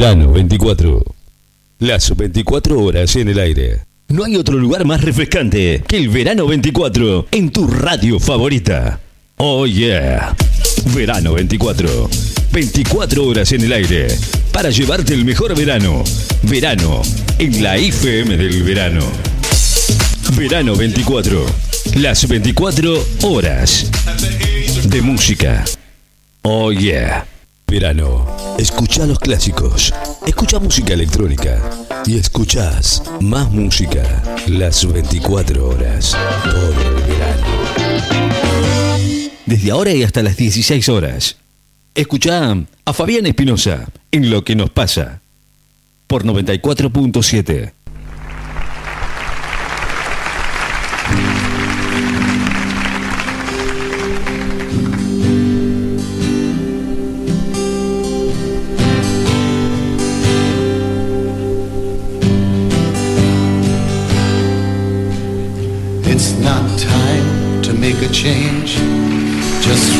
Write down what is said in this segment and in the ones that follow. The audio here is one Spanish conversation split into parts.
Verano 24. Las 24 horas en el aire. No hay otro lugar más refrescante que el Verano 24 en tu radio favorita. Oh yeah. Verano 24. 24 horas en el aire para llevarte el mejor verano. Verano en la IFM del verano. Verano 24. Las 24 horas de música. Oh yeah. Verano. Escucha los clásicos. Escucha música electrónica. Y escuchás más música. Las 24 horas. Todo el verano. Desde ahora y hasta las 16 horas. Escucha a Fabián Espinosa en Lo que nos pasa. Por 94.7.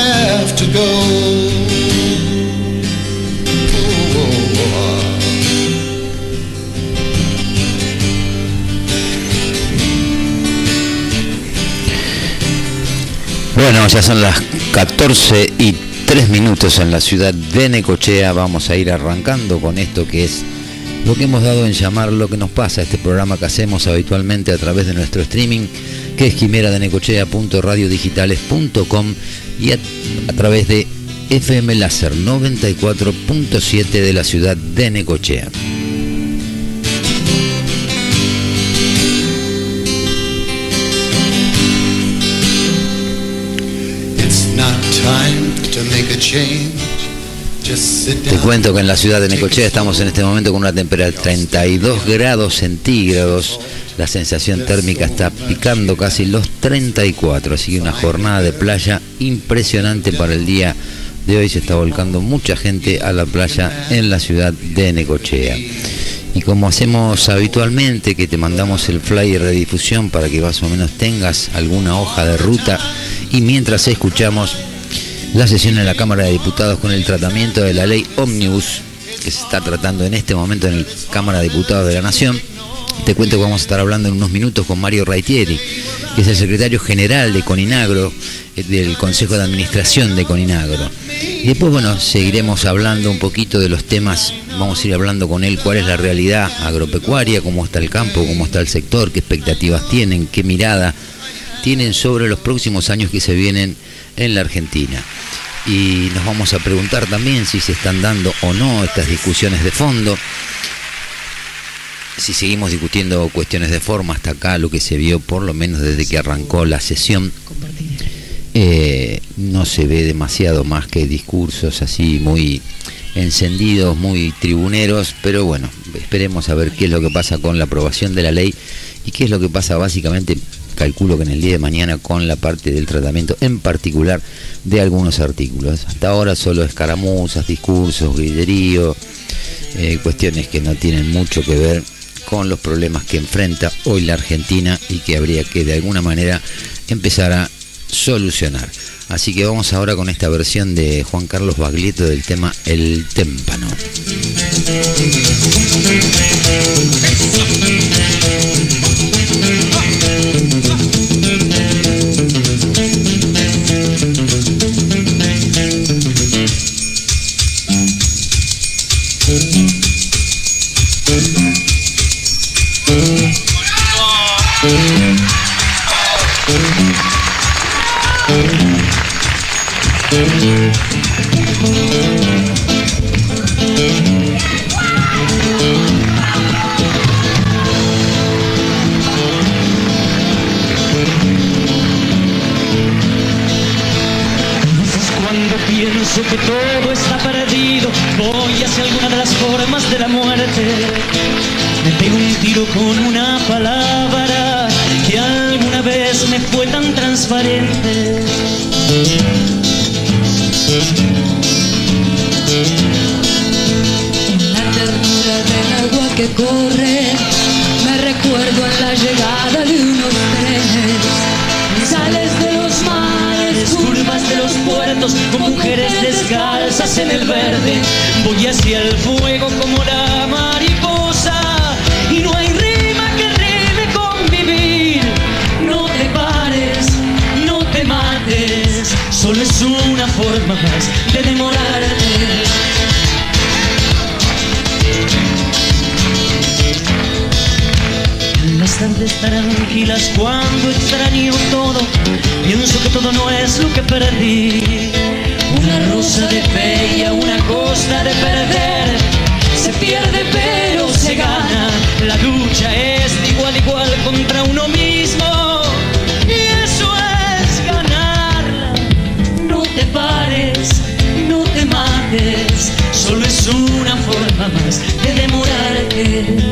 have to go. Bueno, ya son las 14 y 3 minutos en la ciudad de Necochea. Vamos a ir arrancando con esto que es lo que hemos dado en llamar lo que nos pasa, este programa que hacemos habitualmente a través de nuestro streaming, que es quimera de necochea.radiodigitales.com y a, a través de FM Láser 94.7 de la ciudad de Necochea. Te cuento que en la ciudad de Necochea estamos en este momento con una temperatura de 32 grados centígrados. La sensación térmica está picando casi los 34, así que una jornada de playa impresionante para el día de hoy. Se está volcando mucha gente a la playa en la ciudad de Necochea. Y como hacemos habitualmente, que te mandamos el flyer de difusión para que más o menos tengas alguna hoja de ruta y mientras escuchamos la sesión en la Cámara de Diputados con el tratamiento de la ley Omnibus que se está tratando en este momento en la Cámara de Diputados de la Nación. Te cuento que vamos a estar hablando en unos minutos con Mario Raitieri, que es el secretario general de Coninagro, eh, del Consejo de Administración de Coninagro. Y después, bueno, seguiremos hablando un poquito de los temas, vamos a ir hablando con él cuál es la realidad agropecuaria, cómo está el campo, cómo está el sector, qué expectativas tienen, qué mirada tienen sobre los próximos años que se vienen en la Argentina. Y nos vamos a preguntar también si se están dando o no estas discusiones de fondo, si seguimos discutiendo cuestiones de forma hasta acá, lo que se vio por lo menos desde que arrancó la sesión, eh, no se ve demasiado más que discursos así muy encendidos, muy tribuneros, pero bueno, esperemos a ver qué es lo que pasa con la aprobación de la ley y qué es lo que pasa básicamente, calculo que en el día de mañana con la parte del tratamiento en particular de algunos artículos. Hasta ahora solo escaramuzas, discursos, grillerío, eh, cuestiones que no tienen mucho que ver con los problemas que enfrenta hoy la Argentina y que habría que de alguna manera empezar a solucionar. Así que vamos ahora con esta versión de Juan Carlos Baglietto del tema El Témpano. Pienso que todo está perdido, voy hacia alguna de las formas de la muerte. Me pego un tiro con una palabra que alguna vez me fue tan transparente. La ternura del agua que corre, me recuerdo en la llegada de unos trenes. Sales de los mares, curvas de los puertos, con mujeres descalzas en el verde. Voy hacia el fuego como la de demorarte. Las tardes tranquilas cuando extraño todo, pienso que todo no es lo que perdí. Una rosa de bella, una costa de perder, se pierde pero se gana. La lucha es igual igual contra uno mismo demorarte.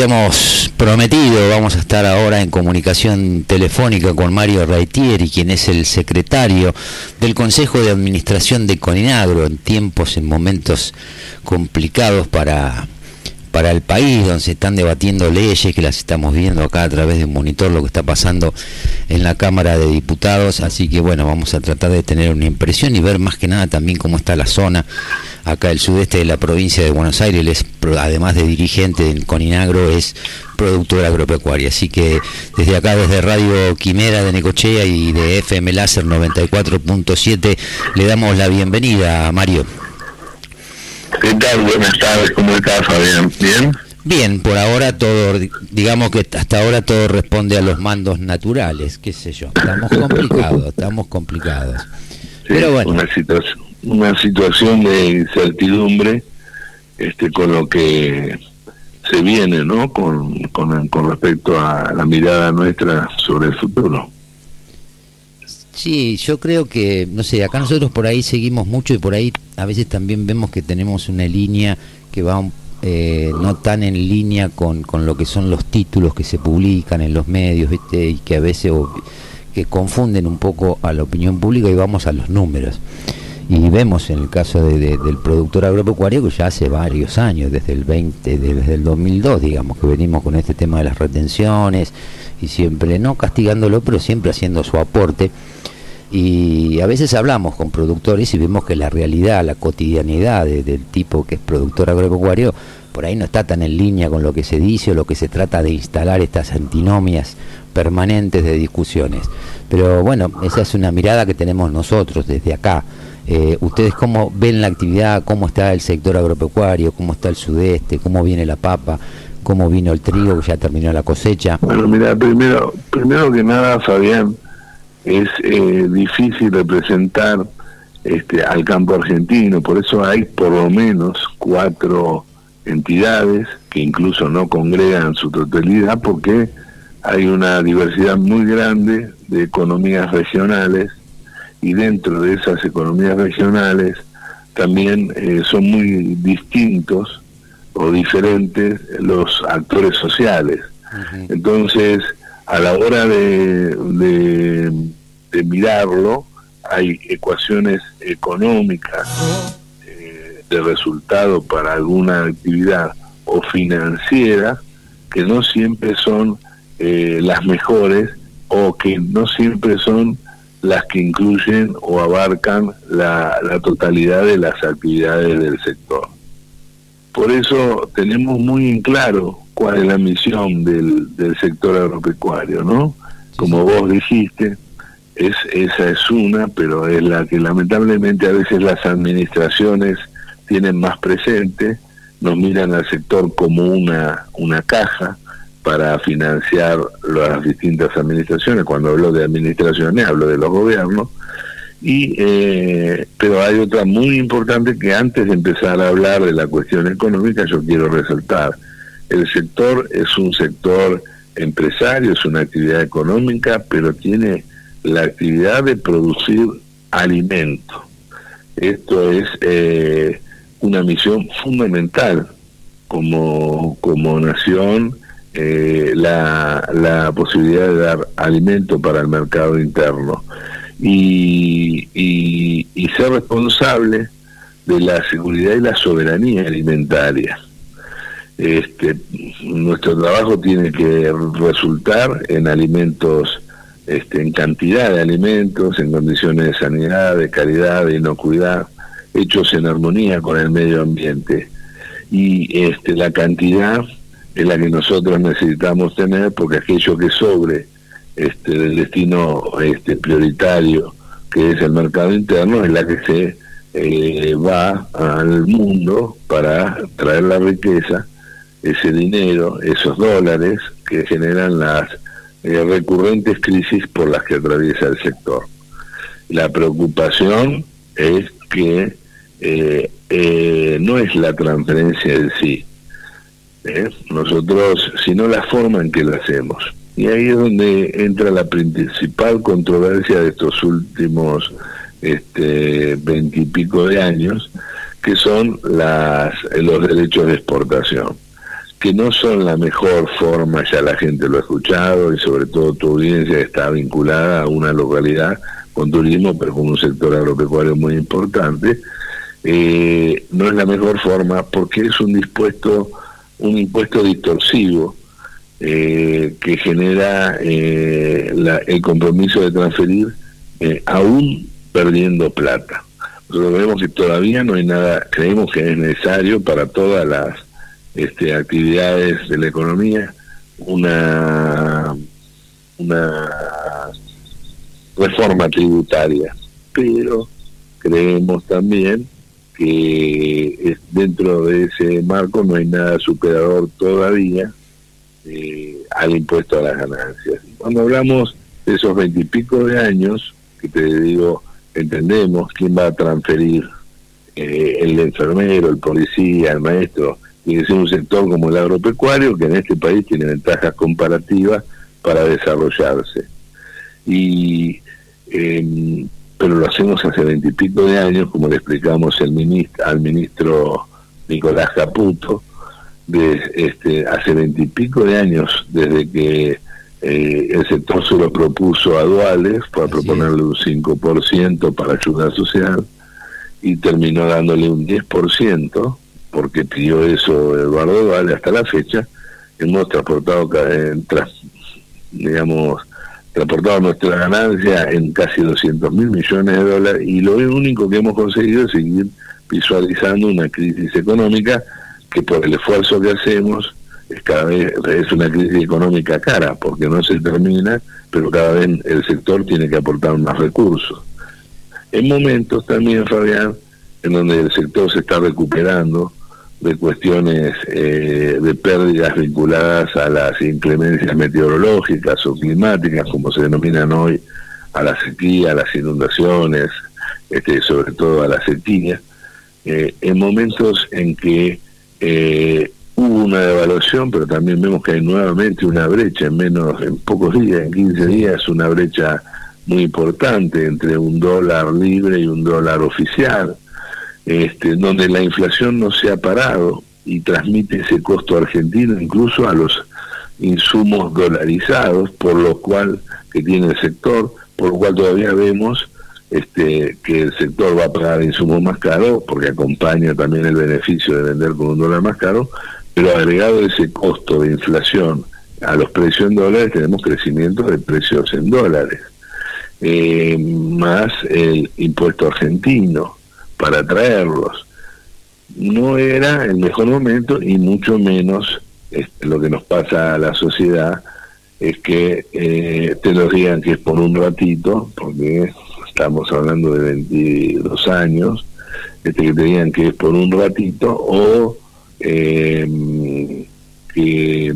Habíamos prometido, vamos a estar ahora en comunicación telefónica con Mario Raitieri, quien es el secretario del Consejo de Administración de Coninagro, en tiempos, en momentos complicados para, para el país, donde se están debatiendo leyes, que las estamos viendo acá a través de un monitor, lo que está pasando en la Cámara de Diputados. Así que bueno, vamos a tratar de tener una impresión y ver más que nada también cómo está la zona acá el sudeste de la provincia de Buenos Aires, además de dirigente en Coninagro, es productor agropecuaria. Así que desde acá, desde Radio Quimera de Necochea y de FM Láser 94.7, le damos la bienvenida a Mario. ¿Qué tal? Buenas tardes, ¿cómo estás, Fabián? ¿Bien? Bien, por ahora todo, digamos que hasta ahora todo responde a los mandos naturales, qué sé yo. Estamos complicados, estamos complicados. Sí, Pero bueno. Una, situación, una situación de incertidumbre este, con lo que se viene, ¿no? Con, con, con respecto a la mirada nuestra sobre el futuro. Sí, yo creo que, no sé, acá nosotros por ahí seguimos mucho y por ahí a veces también vemos que tenemos una línea que va eh, no tan en línea con, con lo que son los títulos que se publican en los medios, ¿viste? Y que a veces que confunden un poco a la opinión pública y vamos a los números. Y vemos en el caso de- de- del productor agropecuario que ya hace varios años, desde el 20, de- desde el 2002, digamos, que venimos con este tema de las retenciones y siempre, no castigándolo, pero siempre haciendo su aporte. Y a veces hablamos con productores y vemos que la realidad, la cotidianidad de- del tipo que es productor agropecuario, por ahí no está tan en línea con lo que se dice o lo que se trata de instalar estas antinomias permanentes de discusiones. Pero bueno, esa es una mirada que tenemos nosotros desde acá. Eh, ¿Ustedes cómo ven la actividad? ¿Cómo está el sector agropecuario? ¿Cómo está el sudeste? ¿Cómo viene la papa? ¿Cómo vino el trigo ya terminó la cosecha? Bueno, mira, primero, primero que nada, Fabián, es eh, difícil representar este, al campo argentino, por eso hay por lo menos cuatro entidades que incluso no congregan su totalidad porque hay una diversidad muy grande de economías regionales y dentro de esas economías regionales también eh, son muy distintos o diferentes los actores sociales. Entonces, a la hora de, de, de mirarlo, hay ecuaciones económicas eh, de resultado para alguna actividad o financiera que no siempre son eh, las mejores o que no siempre son las que incluyen o abarcan la, la totalidad de las actividades del sector. Por eso tenemos muy en claro cuál es la misión del, del sector agropecuario, ¿no? Como vos dijiste, es esa es una, pero es la que lamentablemente a veces las administraciones tienen más presente, nos miran al sector como una, una caja para financiar las distintas administraciones. Cuando hablo de administraciones, hablo de los gobiernos. Y, eh, pero hay otra muy importante que antes de empezar a hablar de la cuestión económica, yo quiero resaltar. El sector es un sector empresario, es una actividad económica, pero tiene la actividad de producir alimento. Esto es eh, una misión fundamental como, como nación, eh, la, posibilidad de dar alimento para el mercado interno y, y, y ser responsable de la seguridad y la soberanía alimentaria. Este, nuestro trabajo tiene que resultar en alimentos, este, en cantidad de alimentos, en condiciones de sanidad, de calidad, de inocuidad, hechos en armonía con el medio ambiente. Y este, la cantidad es la que nosotros necesitamos tener porque aquello que sobre este, del destino este, prioritario que es el mercado interno es la que se eh, va al mundo para traer la riqueza, ese dinero, esos dólares que generan las eh, recurrentes crisis por las que atraviesa el sector. La preocupación es que eh, no es la transferencia en sí, ¿eh? nosotros, sino la forma en que lo hacemos. Y ahí es donde entra la principal controversia de estos últimos este, veintipico de años, que son las, los derechos de exportación. que no son la mejor forma, ya la gente lo ha escuchado y sobre todo tu audiencia está vinculada a una localidad con turismo, pero con un sector agropecuario muy importante, eh, no es la mejor forma porque es un dispuesto, un impuesto distorsivo eh, que genera eh, la- el compromiso de transferir eh, aún perdiendo plata. Nosotros vemos que todavía no hay nada, creemos que es necesario para todas las este, actividades de la economía una, una reforma tributaria, pero creemos también que dentro de ese marco no hay nada superador todavía eh, al impuesto a las ganancias. Cuando hablamos de esos veintipico de años, que te digo, entendemos quién va a transferir eh, el enfermero, el policía, el maestro, tiene que ser un sector como el agropecuario, que en este país tiene ventajas comparativas para desarrollarse. Y eh, pero lo hacemos hace veintipico de años, como le explicamos el ministro, al ministro Nicolás Caputo, de este hace veintipico de años desde que eh, el sector se lo propuso a Duales para proponerle un 5% para ayuda social y terminó dándole un 10% porque pidió eso Eduardo Duales hasta la fecha hemos transportado en tras- digamos transportado nuestra ganancia en casi 200 mil millones de dólares y lo único que hemos conseguido es seguir visualizando una crisis económica que por el esfuerzo que hacemos es cada vez es una crisis económica cara porque no se termina pero cada vez el sector tiene que aportar más recursos. En momentos también Fabián en donde el sector se está recuperando de cuestiones eh, de pérdidas vinculadas a las inclemencias meteorológicas o climáticas, como se denominan hoy, a la sequía, a las inundaciones, este, sobre todo a la sequía, eh, en momentos en que eh, hubo una devaluación, pero también vemos que hay nuevamente una brecha en menos, en pocos días, en 15 días, una brecha muy importante entre un dólar libre y un dólar oficial este, donde la inflación no se ha parado y transmite ese costo argentino incluso a los insumos dolarizados, por lo cual que tiene el sector, por lo cual todavía vemos este, que el sector va a pagar insumos más caros, porque acompaña también el beneficio de vender con un dólar más caro, pero agregado ese costo de inflación a los precios en dólares, tenemos crecimiento de precios en dólares, eh, más el impuesto argentino para traerlos. No era el mejor momento y mucho menos este, lo que nos pasa a la sociedad es que eh, te lo digan que es por un ratito, porque estamos hablando de 22 años, este, que te digan que es por un ratito o eh, que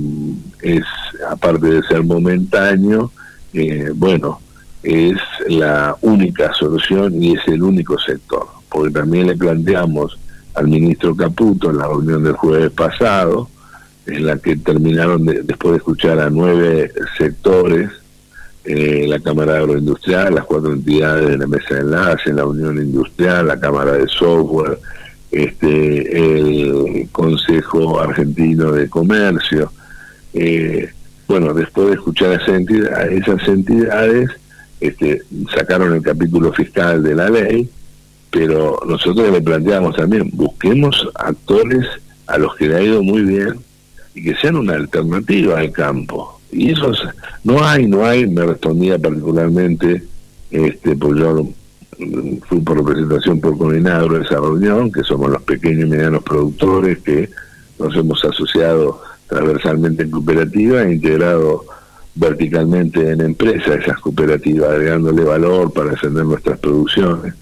es, aparte de ser momentáneo, eh, bueno, es la única solución y es el único sector, porque también le planteamos al ministro Caputo en la reunión del jueves pasado, en la que terminaron de- después de escuchar a nueve sectores, eh, la Cámara Agroindustrial, las cuatro entidades de la Mesa de Enlace, la Unión Industrial, la Cámara de Software, este, el Consejo Argentino de Comercio. Eh, bueno, después de escuchar a esas entidades, a esas entidades este, sacaron el capítulo fiscal de la ley, pero nosotros le planteamos también, busquemos actores a los que le ha ido muy bien y que sean una alternativa al campo. Y esos no hay, no hay, me respondía particularmente, este, pues yo fui por representación por Coninagro de esa reunión, que somos los pequeños y medianos productores que nos hemos asociado transversalmente en cooperativa e integrado verticalmente en empresas esas cooperativas, agregándole valor para ascender nuestras producciones.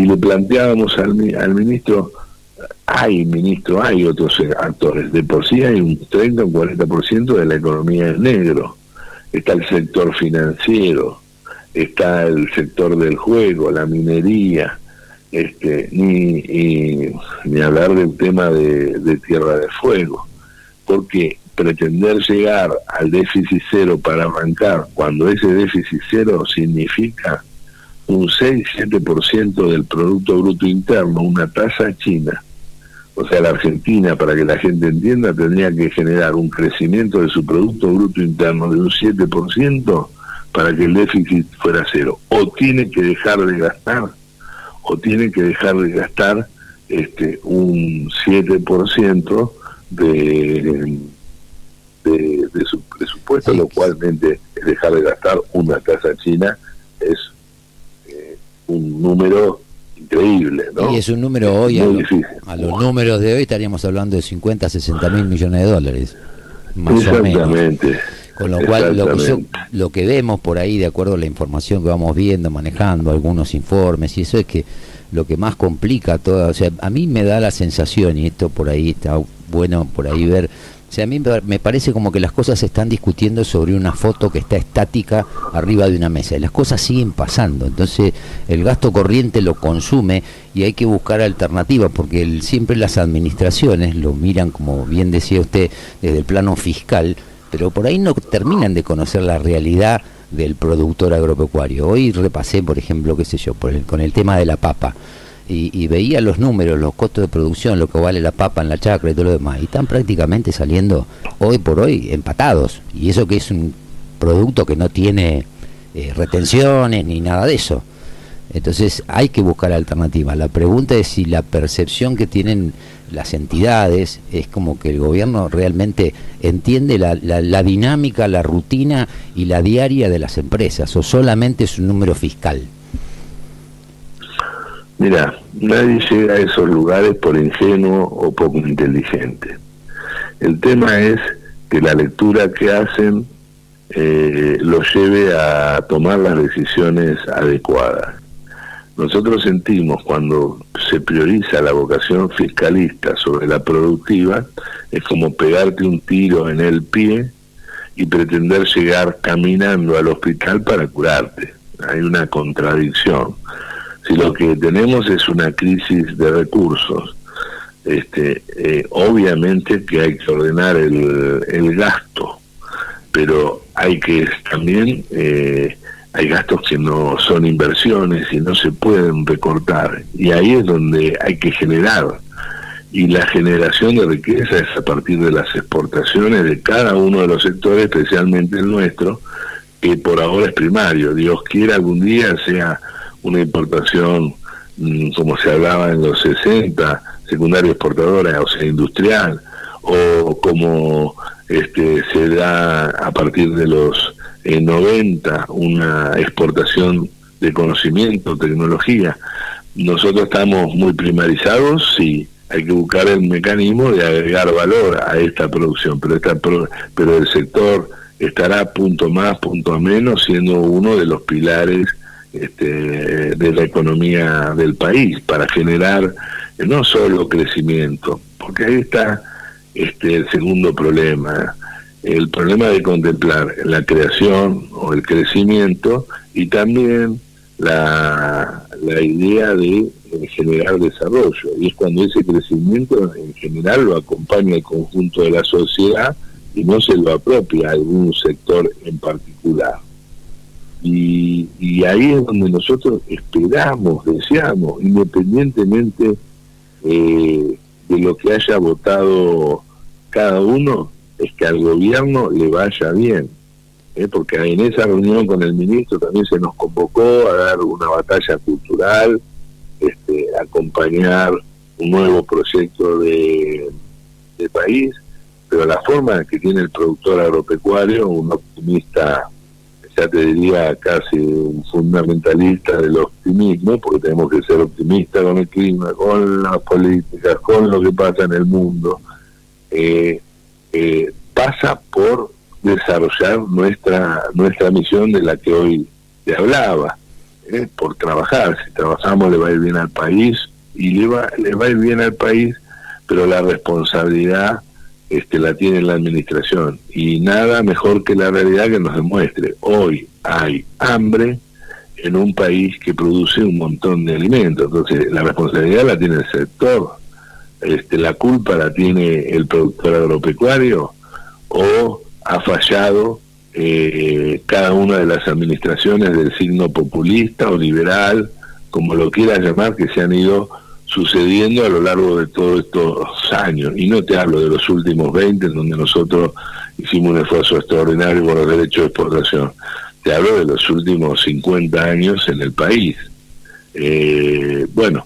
Y le planteábamos al, al ministro, hay ministro, hay otros actores, de por sí hay un 30 o un 40% de la economía en negro. Está el sector financiero, está el sector del juego, la minería, este, ni, y- ni hablar del tema de, de Tierra de Fuego, porque pretender llegar al déficit cero para arrancar, cuando ese déficit cero significa un 6-7% del Producto Bruto Interno, una tasa china, o sea, la Argentina, para que la gente entienda, tendría que generar un crecimiento de su Producto Bruto Interno de un 7% para que el déficit fuera cero. O tiene que dejar de gastar, o tiene que dejar de gastar este un 7% de, de, de su presupuesto, Sí. lo cual mente, dejar de gastar una tasa china es un número increíble, ¿no? Y es un número hoy, a, lo- los números de hoy estaríamos hablando de 50, 60 mil millones de dólares, más o menos. Con lo cual, lo que, yo- lo que vemos por ahí, de acuerdo a la información que vamos viendo, manejando algunos informes, y eso es que lo que más complica todo, o sea, a mí me da la sensación, y esto por ahí está bueno por ahí ver, o sea, a mí me- parece como que las cosas se están discutiendo sobre una foto que está estática arriba de una mesa, y las cosas siguen pasando, entonces el gasto corriente lo consume y hay que buscar alternativas, porque siempre las administraciones lo miran, como bien decía usted, desde el plano fiscal, pero por ahí no terminan de conocer la realidad del productor agropecuario. Hoy repasé, por ejemplo, qué sé yo, por el- con el tema de la papa, y, veía los números, los costos de producción, lo que vale la papa en la chacra y todo lo demás, y están prácticamente saliendo hoy por hoy empatados, y eso que es un producto que no tiene eh, retenciones ni nada de eso. Entonces hay que buscar alternativas. La pregunta es si la percepción que tienen las entidades es como que el gobierno realmente entiende la, la- la dinámica, la rutina y la diaria de las empresas o solamente es un número fiscal. Mira, nadie llega a esos lugares por ingenuo o poco inteligente. El tema es que la lectura que hacen eh, los lleve a tomar las decisiones adecuadas. Nosotros sentimos cuando se prioriza la vocación fiscalista sobre la productiva, es como pegarte un tiro en el pie y pretender llegar caminando al hospital para curarte. Hay una contradicción. Si lo que tenemos es una crisis de recursos, este, eh, obviamente que hay que ordenar el, el gasto, pero hay que también eh, hay gastos que no son inversiones y no se pueden recortar y ahí es donde hay que generar y la generación de riqueza es a partir de las exportaciones de cada uno de los sectores, especialmente el nuestro, que por ahora es primario. Dios quiera algún día sea una importación mm, como se hablaba en los 60, secundaria exportadora, o sea, industrial, o como este, se da a partir de los eh, 90 una exportación de conocimiento, tecnología. Nosotros estamos muy primarizados, sí, hay que buscar el mecanismo de agregar valor a esta producción, pero, esta pro- pero el sector estará punto más, punto menos, siendo uno de los pilares este, de la economía del país para generar eh, no solo crecimiento, porque ahí está este, el segundo problema, el problema de contemplar la creación o el crecimiento y también la, la idea de eh, generar desarrollo. Y es cuando ese crecimiento en general lo acompaña el conjunto de la sociedad y no se lo apropia a algún sector en particular. Y, y ahí es donde nosotros esperamos, deseamos, independientemente eh, de lo que haya votado cada uno, es que al gobierno le vaya bien. ¿eh? Porque en esa reunión con el ministro también se nos convocó a dar una batalla cultural, este, acompañar un nuevo proyecto de, de país, pero la forma que tiene el productor agropecuario, un optimista te diría casi un fundamentalista del optimismo, porque tenemos que ser optimistas con el clima, con las políticas, con lo que pasa en el mundo, eh, eh, pasa por desarrollar nuestra nuestra misión de la que hoy te hablaba, eh, por trabajar. Si trabajamos le va a ir bien al país y le va, le va a ir bien al país, pero la responsabilidad este, la tiene la administración. Y nada mejor que la realidad que nos demuestre. Hoy hay hambre en un país que produce un montón de alimentos, entonces la responsabilidad la tiene el sector, este, la culpa la tiene el productor agropecuario o ha fallado eh, cada una de las administraciones del signo populista o liberal, como lo quiera llamar, que se han ido sucediendo a lo largo de todos estos años. Y no te hablo de los últimos 20, en donde nosotros hicimos un esfuerzo extraordinario por los derechos de exportación. Te hablo de los últimos 50 años en el país. Eh, bueno,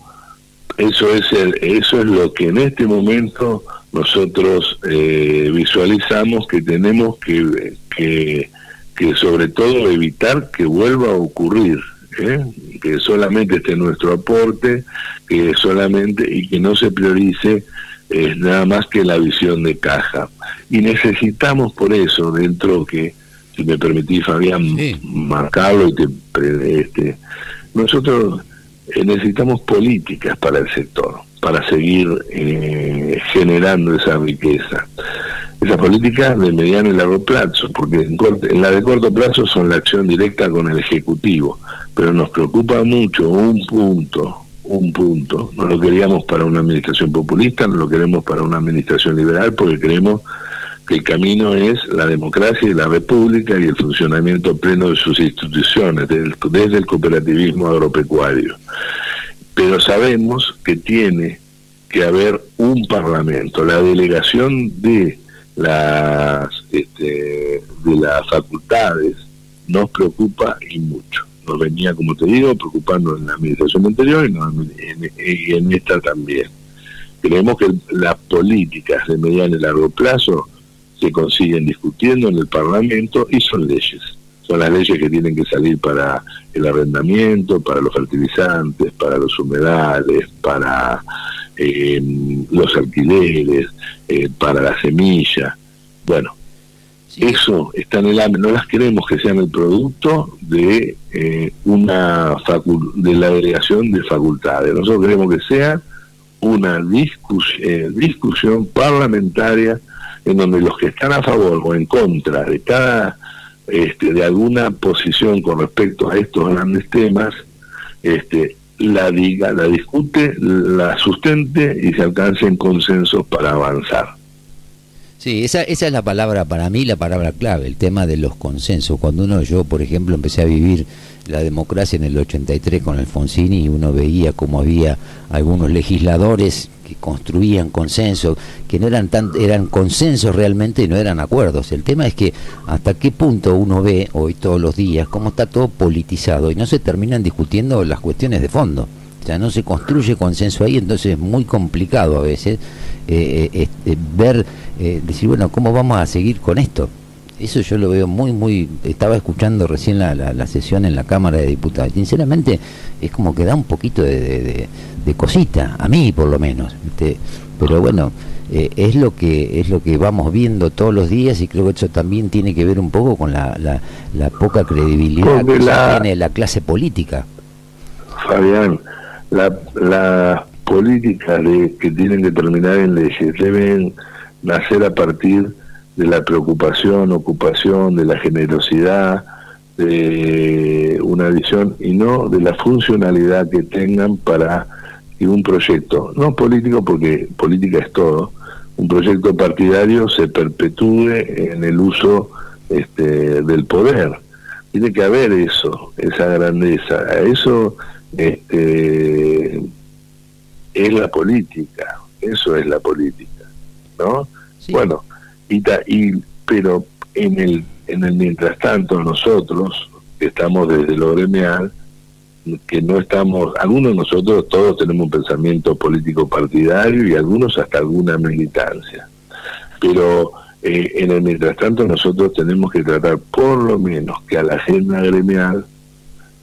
eso es, el, eso es lo que en este momento nosotros eh, visualizamos que tenemos que, que, que sobre todo evitar que vuelva a ocurrir. ¿Eh? que solamente esté nuestro aporte, que solamente y que no se priorice es nada más que la visión de caja. Y necesitamos por eso, dentro que, si me permitís, Fabián, marcarlo y te, este, nosotros eh, necesitamos políticas para el sector, para seguir eh, generando esa riqueza. Esas políticas de mediano y largo plazo, porque en, en la de corto plazo son la acción directa con el Ejecutivo, pero nos preocupa mucho un punto, un punto, no lo queríamos para una administración populista, no lo queremos para una administración liberal, porque creemos que el camino es la democracia y la república y el funcionamiento pleno de sus instituciones, desde el cooperativismo agropecuario. Pero sabemos que tiene que haber un parlamento, la delegación de las este, de las facultades nos preocupa y mucho. Nos venía, como te digo, preocupando en la administración anterior y, en, y en esta también. Creemos que las políticas de mediano y largo plazo se consiguen discutiendo en el Parlamento y son leyes. Son las leyes que tienen que salir para el arrendamiento, para los fertilizantes, para los humedales, para eh, los alquileres, eh, para la semilla. Bueno, eso está en el ámbito, no las queremos que sean el producto de eh, una de la delegación de facultades. Nosotros queremos que sea una discusión parlamentaria en donde los que están a favor o en contra de cada este, de alguna posición con respecto a estos grandes temas, este, la diga, la discute, la sustente y se alcancen consensos para avanzar. Sí, esa, esa es la palabra, para mí la palabra clave, el tema de los consensos. Cuando uno, yo por ejemplo, empecé a vivir la democracia en el 83 con Alfonsini y uno veía cómo había algunos legisladores que construían consensos, que no eran tan, eran consensos realmente y no eran acuerdos. El tema es que hasta qué punto uno ve hoy todos los días cómo está todo politizado y no se terminan discutiendo las cuestiones de fondo. O sea, no se construye consenso ahí, entonces es muy complicado a veces eh, este, ver, eh, decir, bueno, ¿cómo vamos a seguir con esto? Eso yo lo veo muy, muy... Estaba escuchando recién la, la, sesión en la Cámara de Diputados. Sinceramente, es como que da un poquito de, de, cosita, a mí por lo menos. Pero bueno, eh, es lo que es lo que vamos viendo todos los días y creo que eso también tiene que ver un poco con la, la, poca credibilidad que tiene la clase política. Fabián, la, la política de, que tienen que terminar en leyes deben nacer a partir de la preocupación, ocupación, de la generosidad, de una visión y no de la funcionalidad que tengan para que un proyecto, no político porque política es todo, un proyecto partidario se perpetúe en el uso este, del poder. Tiene que haber eso, esa grandeza. Eso este, es la política, eso es la política, ¿no? Bueno, y, y pero en el en el mientras tanto nosotros que estamos desde lo gremial que no estamos, algunos de nosotros todos tenemos un pensamiento político partidario y algunos hasta alguna militancia. Pero eh, en el mientras tanto nosotros tenemos que tratar por lo menos que a la agenda gremial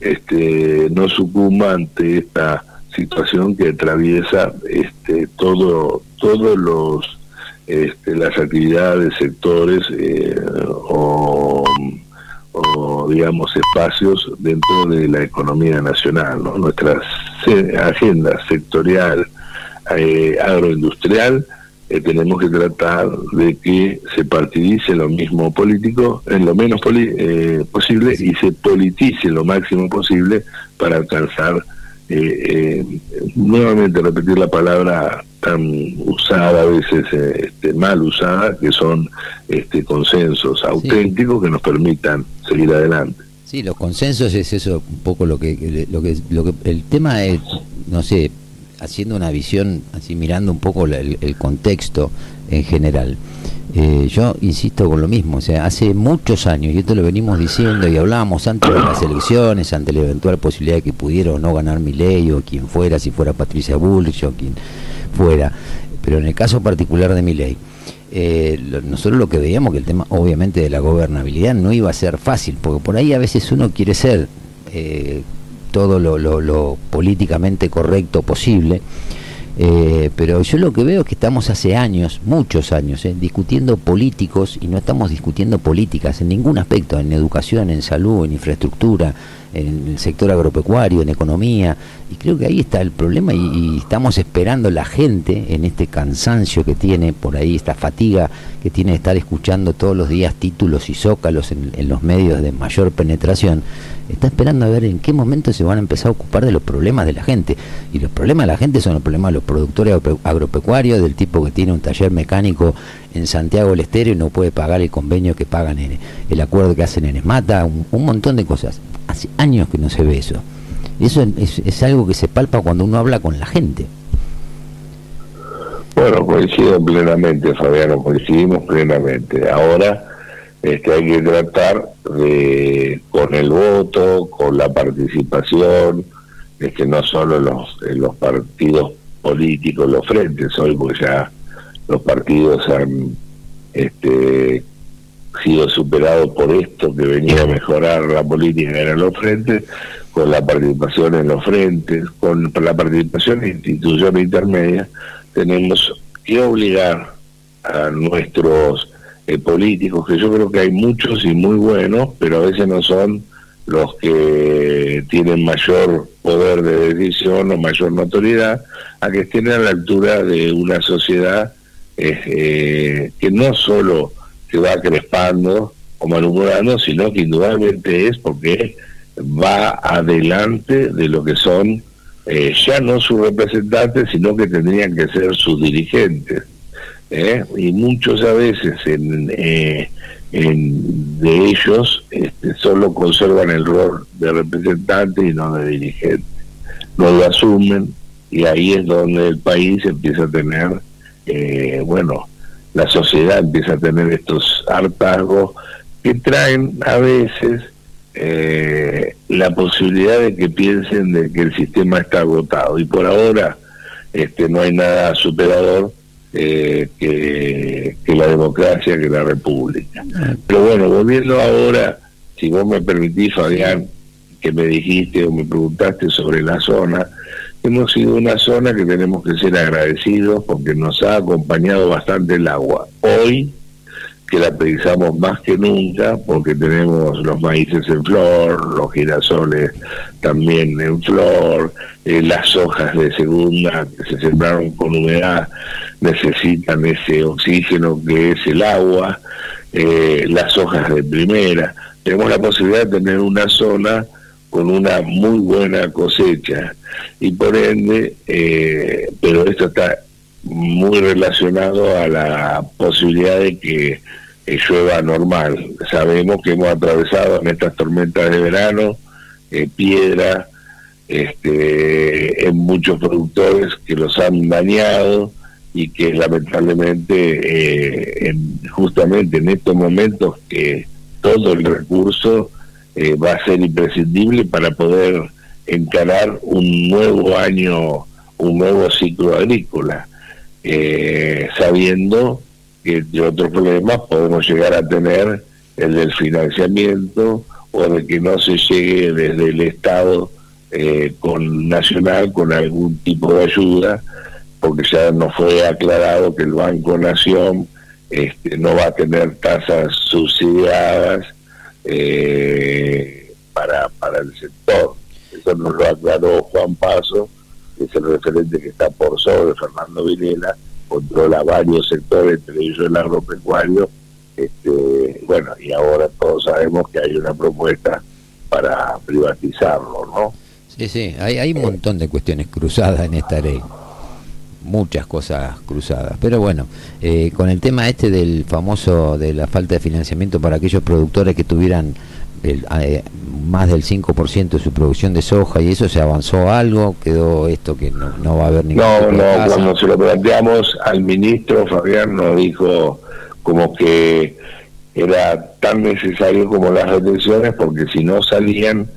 este, no sucumba ante esta situación que atraviesa este, todo, todos los este, las actividades, sectores eh, o, digamos espacios dentro de la economía nacional. Nuestra agenda sectorial eh, agroindustrial eh, tenemos que tratar de que se partidice lo mismo político, en lo menos posible, y se politice lo máximo posible para alcanzar nuevamente repetir la palabra tan usada, a veces este, mal usada, que son este, consensos auténticos que nos permitan seguir adelante. Sí, los consensos es eso un poco lo que, lo que, lo que el tema es, no sé, haciendo una visión, así mirando un poco el, contexto en general. Eh, yo insisto con lo mismo, o sea, hace muchos años, y esto lo venimos diciendo y hablábamos antes de las elecciones, ante la eventual posibilidad de que pudiera o no ganar Milei o quien fuera, si fuera Patricia Bullrich o quien fuera, pero en el caso particular de Milei, eh, nosotros lo que veíamos que el tema obviamente de la gobernabilidad no iba a ser fácil, porque por ahí a veces uno quiere ser eh, todo lo, lo- lo políticamente correcto posible, eh, pero yo lo que veo es que estamos hace años, muchos años, eh, discutiendo políticos y no estamos discutiendo políticas en ningún aspecto, en educación, en salud, en infraestructura, en el sector agropecuario, en economía, y creo que ahí está el problema y, estamos esperando la gente en este cansancio que tiene por ahí, esta fatiga que tiene estar escuchando todos los días títulos y zócalos en, en los medios de mayor penetración, está esperando a ver en qué momento se van a empezar a ocupar de los problemas de la gente. Y los problemas de la gente son los problemas de los productores agro- agropecuarios, del tipo que tiene un taller mecánico en Santiago del Estero no puede pagar el convenio que pagan en el acuerdo que hacen en Esmata, un, montón de cosas. Hace años que no se ve eso. Eso es, es algo que se palpa cuando uno habla con la gente. Bueno, coincido plenamente, Fabiano, coincidimos plenamente. Ahora este, hay que tratar de, con el voto, con la participación, es que no solo los, los partidos políticos, los frentes, hoy pues ya los partidos han este, sido superados por esto que venía a mejorar la política en los frentes, con la participación en los frentes, con la participación en instituciones intermedias, tenemos que obligar a nuestros eh, políticos, que yo creo que hay muchos y muy buenos, pero a veces no son los que tienen mayor poder de decisión o mayor notoriedad, a que estén a la altura de una sociedad eh, que no solo se va crespando o malhumorando, sino que indudablemente es porque va adelante de lo que son eh, ya no sus representantes, sino que tendrían que ser sus dirigentes. ¿eh? Y muchos a veces en, eh, en- de ellos este, solo conservan el rol de representante y no de dirigente. No lo asumen y ahí es donde el país empieza a tener, eh, bueno, la sociedad empieza a tener estos hartazgos que traen a veces eh, la posibilidad de que piensen de que el sistema está agotado. Y por ahora este no hay nada superador eh, que, que la democracia que la república. Pero bueno volviendo ahora si vos me permitís Fabián que me dijiste o me preguntaste sobre la zona hemos sido una zona que tenemos que ser agradecidos porque nos ha acompañado bastante el agua hoy que la precisamos más que nunca porque tenemos los maíces en flor, los girasoles también en flor, eh, las hojas de segunda que se sembraron con humedad necesitan ese oxígeno que es el agua, eh, las hojas de primera. Tenemos la posibilidad de tener una zona con una muy buena cosecha y por ende, eh, pero esto está muy relacionado a la posibilidad de que eh, llueva normal. Sabemos que hemos atravesado en estas tormentas de verano eh, piedra este, en muchos productores que los han dañado y que lamentablemente eh, en- justamente en estos momentos que todo el recurso eh, va a ser imprescindible para poder encarar un nuevo año, un nuevo ciclo agrícola, eh, sabiendo que entre otros problemas podemos llegar a tener el del financiamiento o de que no se llegue desde el Estado eh, con nacional con algún tipo de ayuda, porque ya nos fue aclarado que el Banco Nación este, no va a tener tasas subsidiadas eh, para, para el sector. Eso nos lo aclaró Juan Paso, que es el referente que está por sobre Fernando Vilela, controla varios sectores, entre ellos el agropecuario. Este, bueno, y ahora todos sabemos que hay una propuesta para privatizarlo, ¿no? Sí, sí, hay, hay un montón de cuestiones cruzadas en esta ley. Muchas cosas cruzadas. Pero bueno, eh, con el tema este del famoso, de la falta de financiamiento para aquellos productores que tuvieran el, eh, más del 5% de su producción de soja y eso se avanzó algo, quedó esto que no, no va a haber ningún No, no, cuando se lo planteamos al ministro, Fabián nos dijo como que era tan necesario como las retenciones porque si no salían,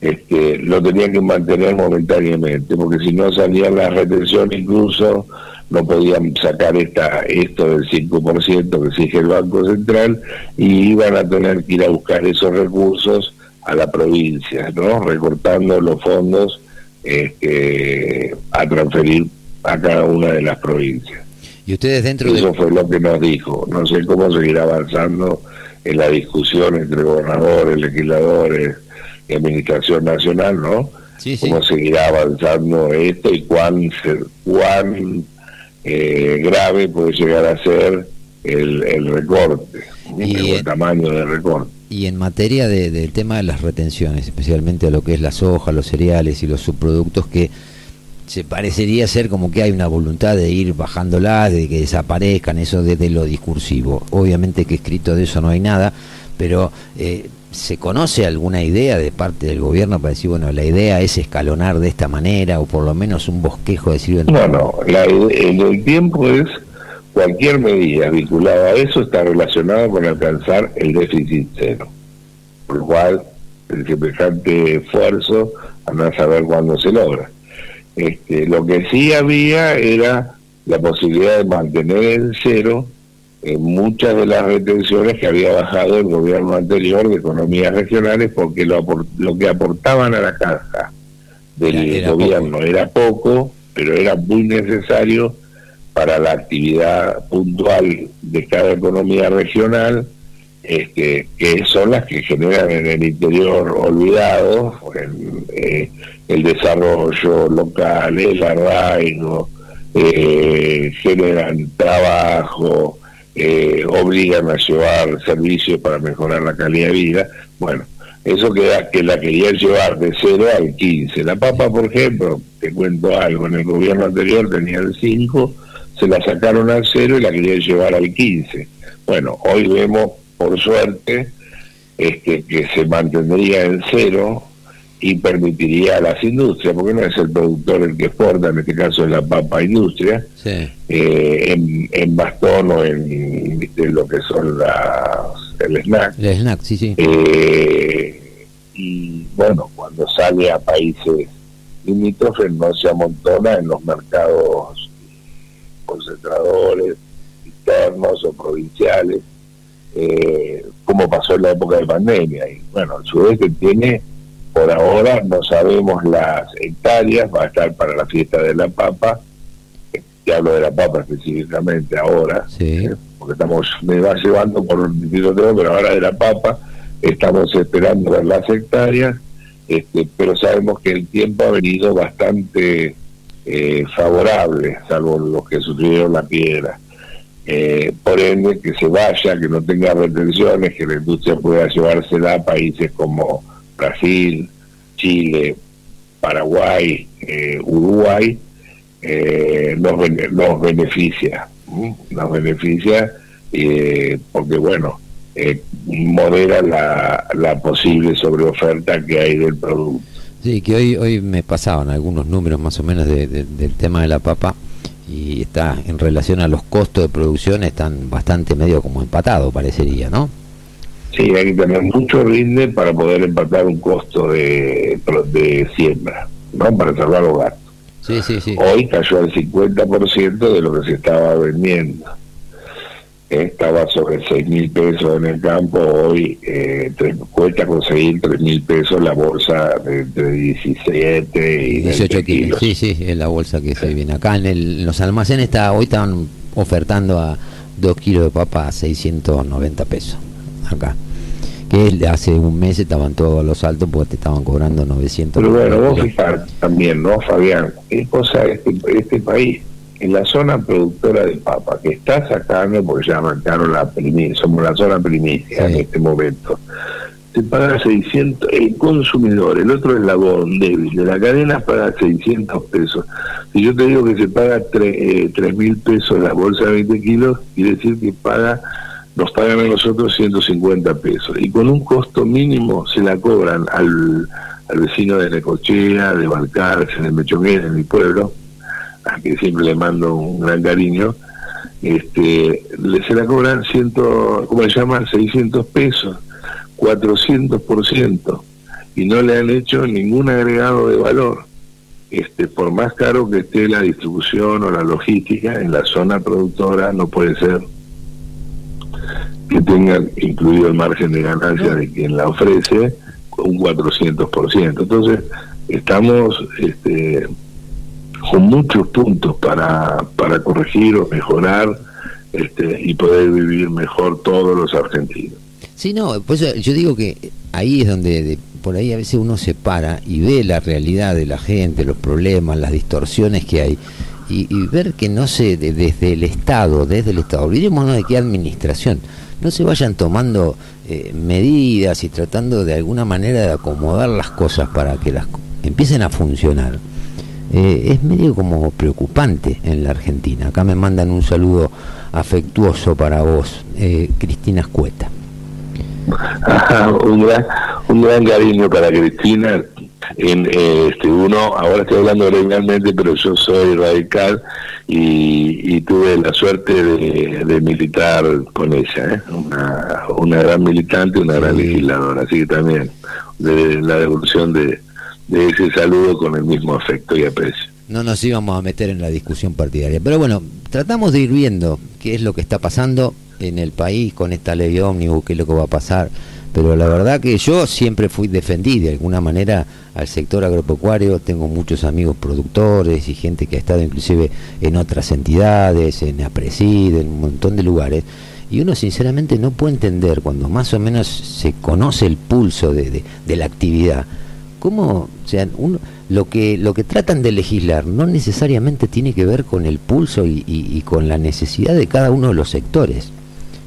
este, lo tenían que mantener momentáneamente, porque si no salían las retenciones incluso no podían sacar esta esto del 5% que exige el Banco Central y iban a tener que ir a buscar esos recursos a la provincia, ¿no? Recortando los fondos este, a transferir a cada una de las provincias. Y ustedes dentro Eso de... fue lo que nos dijo. No sé cómo seguirá avanzando en la discusión entre gobernadores, legisladores administración nacional, ¿no? Sí, sí. Cómo seguirá avanzando esto y cuán, cuán eh, grave puede llegar a ser el, el recorte, Y, el, tamaño del recorte. Y en materia de- del tema de las retenciones, especialmente lo que es la soja, los cereales y los subproductos, que se parecería ser como que hay una voluntad de ir bajándolas, de que desaparezcan, eso desde lo discursivo. Obviamente que escrito de eso no hay nada, pero eh, ¿se conoce alguna idea de parte del gobierno para decir, bueno, la idea es escalonar de esta manera, o por lo menos un bosquejo de decir, No, no, la, el tiempo es cualquier medida vinculada a eso está relacionada con alcanzar el déficit cero. Por lo cual, el semejante esfuerzo, anda a saber cuándo se logra. Este, lo que sí había era la posibilidad de mantener en cero en muchas de las retenciones que había bajado el gobierno anterior de economías regionales porque lo, lo que aportaban a la caja del Era- era gobierno era poco, pero era muy necesario para la actividad puntual de cada economía regional, este, que son las que generan en el interior olvidados el, eh, el desarrollo local, el arraigo, eh, generan trabajo, eh, obligan a llevar servicios para mejorar la calidad de vida. Bueno, eso queda que la querían llevar de 0 al 15. La papa, por ejemplo, te cuento algo, en el gobierno anterior tenía el 5, se la sacaron al 0 y la querían llevar al 15. Bueno, hoy vemos, por suerte, este, que se mantendría en cero y permitiría a las industrias, porque no es el productor el que exporta, en este caso es la papa industria, sí, eh, en, en bastón o en ¿viste? lo que son las, el snack. el snack, sí, sí. Eh, y bueno, cuando sale a países limítrofes no se amontona en los mercados concentradores internos o provinciales, eh, como pasó en la época de pandemia. Y bueno, el sudeste tiene, por ahora, no sabemos las hectáreas, va a estar para la fiesta de la papa, te hablo de la papa específicamente ahora, Sí. eh, porque estamos, me va llevando por distintos temas, pero ahora de la papa, estamos esperando ver las hectáreas, este, pero sabemos que el tiempo ha venido bastante eh, favorable, salvo los que sufrieron la piedra. Eh, por ende, que se vaya, que no tenga retenciones, que la industria pueda llevársela a países como Brasil, Chile, Paraguay, eh, Uruguay, eh, nos, nos beneficia, nos beneficia eh, porque, bueno, eh, modera la, la posible sobreoferta que hay del producto. Sí, que hoy hoy me pasaban algunos números más o menos de- del tema de la papa y está en relación a los costos de producción están bastante medio como empatados parecería, ¿no? Sí, hay que tener mucho rinde para poder empatar un costo de, de siembra, ¿no? Para salvar los gastos. Sí, sí, sí. Hoy cayó al 50% de lo que se estaba vendiendo. Estaba sobre 6 mil pesos en el campo, hoy eh, cuesta conseguir 3 mil pesos la bolsa de entre 17 y 18 20 kilos. kilos. Sí, sí, es la bolsa que se viene acá en, el- en los almacenes está hoy están ofertando a 2 kilos de papa a 690 pesos acá. Que es- hace un mes estaban todos los altos porque te estaban cobrando 900 Pero bueno, vos fijar también, ¿no, Fabián? ¿Qué cosa este, este país? En la zona productora de papa, que está sacando, porque ya marcaron la primicia, somos la zona primicia Sí. en este momento, se paga 600, el consumidor, el otro es la débil, de la cadena paga 600 pesos. Si yo te digo que se paga 3 mil pesos la bolsa de 20 kilos, quiere decir que paga nos pagan a nosotros 150 pesos y con un costo mínimo se la cobran al, al vecino de Necochea, de Balcarce, de Mechonguera, en mi pueblo, a que siempre le mando un gran cariño, este, le, se la cobran ciento, ¿cómo se llama? 600 pesos, 400%, y no le han hecho ningún agregado de valor. Este, por más caro que esté la distribución o la logística, en la zona productora no puede ser que tengan incluido el margen de ganancia de quien la ofrece un 400%. Entonces, estamos este, con muchos puntos para, para corregir o mejorar este, y poder vivir mejor todos los argentinos. Sí, no, pues yo digo que ahí es donde de- por ahí a veces uno se para y ve la realidad de la gente, los problemas, las distorsiones que hay. Y, y ver que no se, de- desde el Estado, desde el Estado, olvidémonos de qué administración, no se vayan tomando eh, medidas y tratando de alguna manera de acomodar las cosas para que las empiecen a funcionar. Eh, es medio como preocupante en la Argentina. Acá me mandan un saludo afectuoso para vos, eh, Cristina Escueta. un gran un gran cariño para Cristina en eh, este uno ahora estoy hablando legalmente pero yo soy radical y, y tuve la suerte de, de militar con ella ¿eh? una, una gran militante una gran legisladora así que también de la devolución de, de ese saludo con el mismo afecto y aprecio no nos íbamos a meter en la discusión partidaria. Pero bueno, tratamos de ir viendo qué es lo que está pasando en el país con esta ley ómnibus, qué es lo que va a pasar. Pero la verdad que yo siempre fui defendí de alguna manera al sector agropecuario, tengo muchos amigos productores y gente que ha estado inclusive en otras entidades, en APRESID, en un montón de lugares. Y uno sinceramente no puede entender cuando más o menos se conoce el pulso de, de- la actividad, cómo o sea, uno, lo que lo que tratan de legislar no necesariamente tiene que ver con el pulso y con la necesidad de cada uno de los sectores.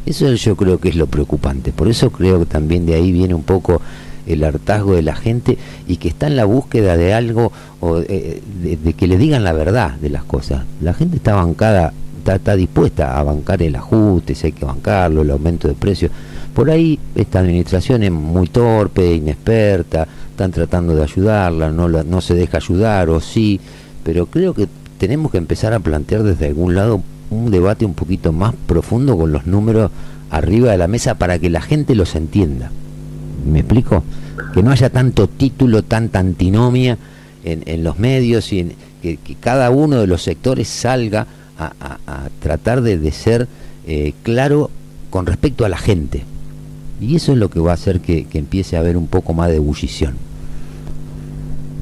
Eso yo creo que es lo preocupante. Por eso creo que también de ahí viene un poco el hartazgo de la gente y que está en la búsqueda de algo o eh, de, que le digan la verdad de las cosas. La gente está bancada, está, está dispuesta a bancar el ajuste, si hay que bancarlo, el aumento de precios. Por ahí esta administración es muy torpe, inexperta, están tratando de ayudarla, no, no se deja ayudar o sí, pero creo que tenemos que empezar a plantear desde algún lado un debate un poquito más profundo con los números arriba de la mesa para que la gente los entienda. ¿Me explico? Que no haya tanto título, tanta antinomia en, en los medios y en- que, que cada uno de los sectores salga a, a- tratar de, de ser eh, claro con respecto a la gente. Y eso es lo que va a hacer que, que empiece a haber un poco más de ebullición.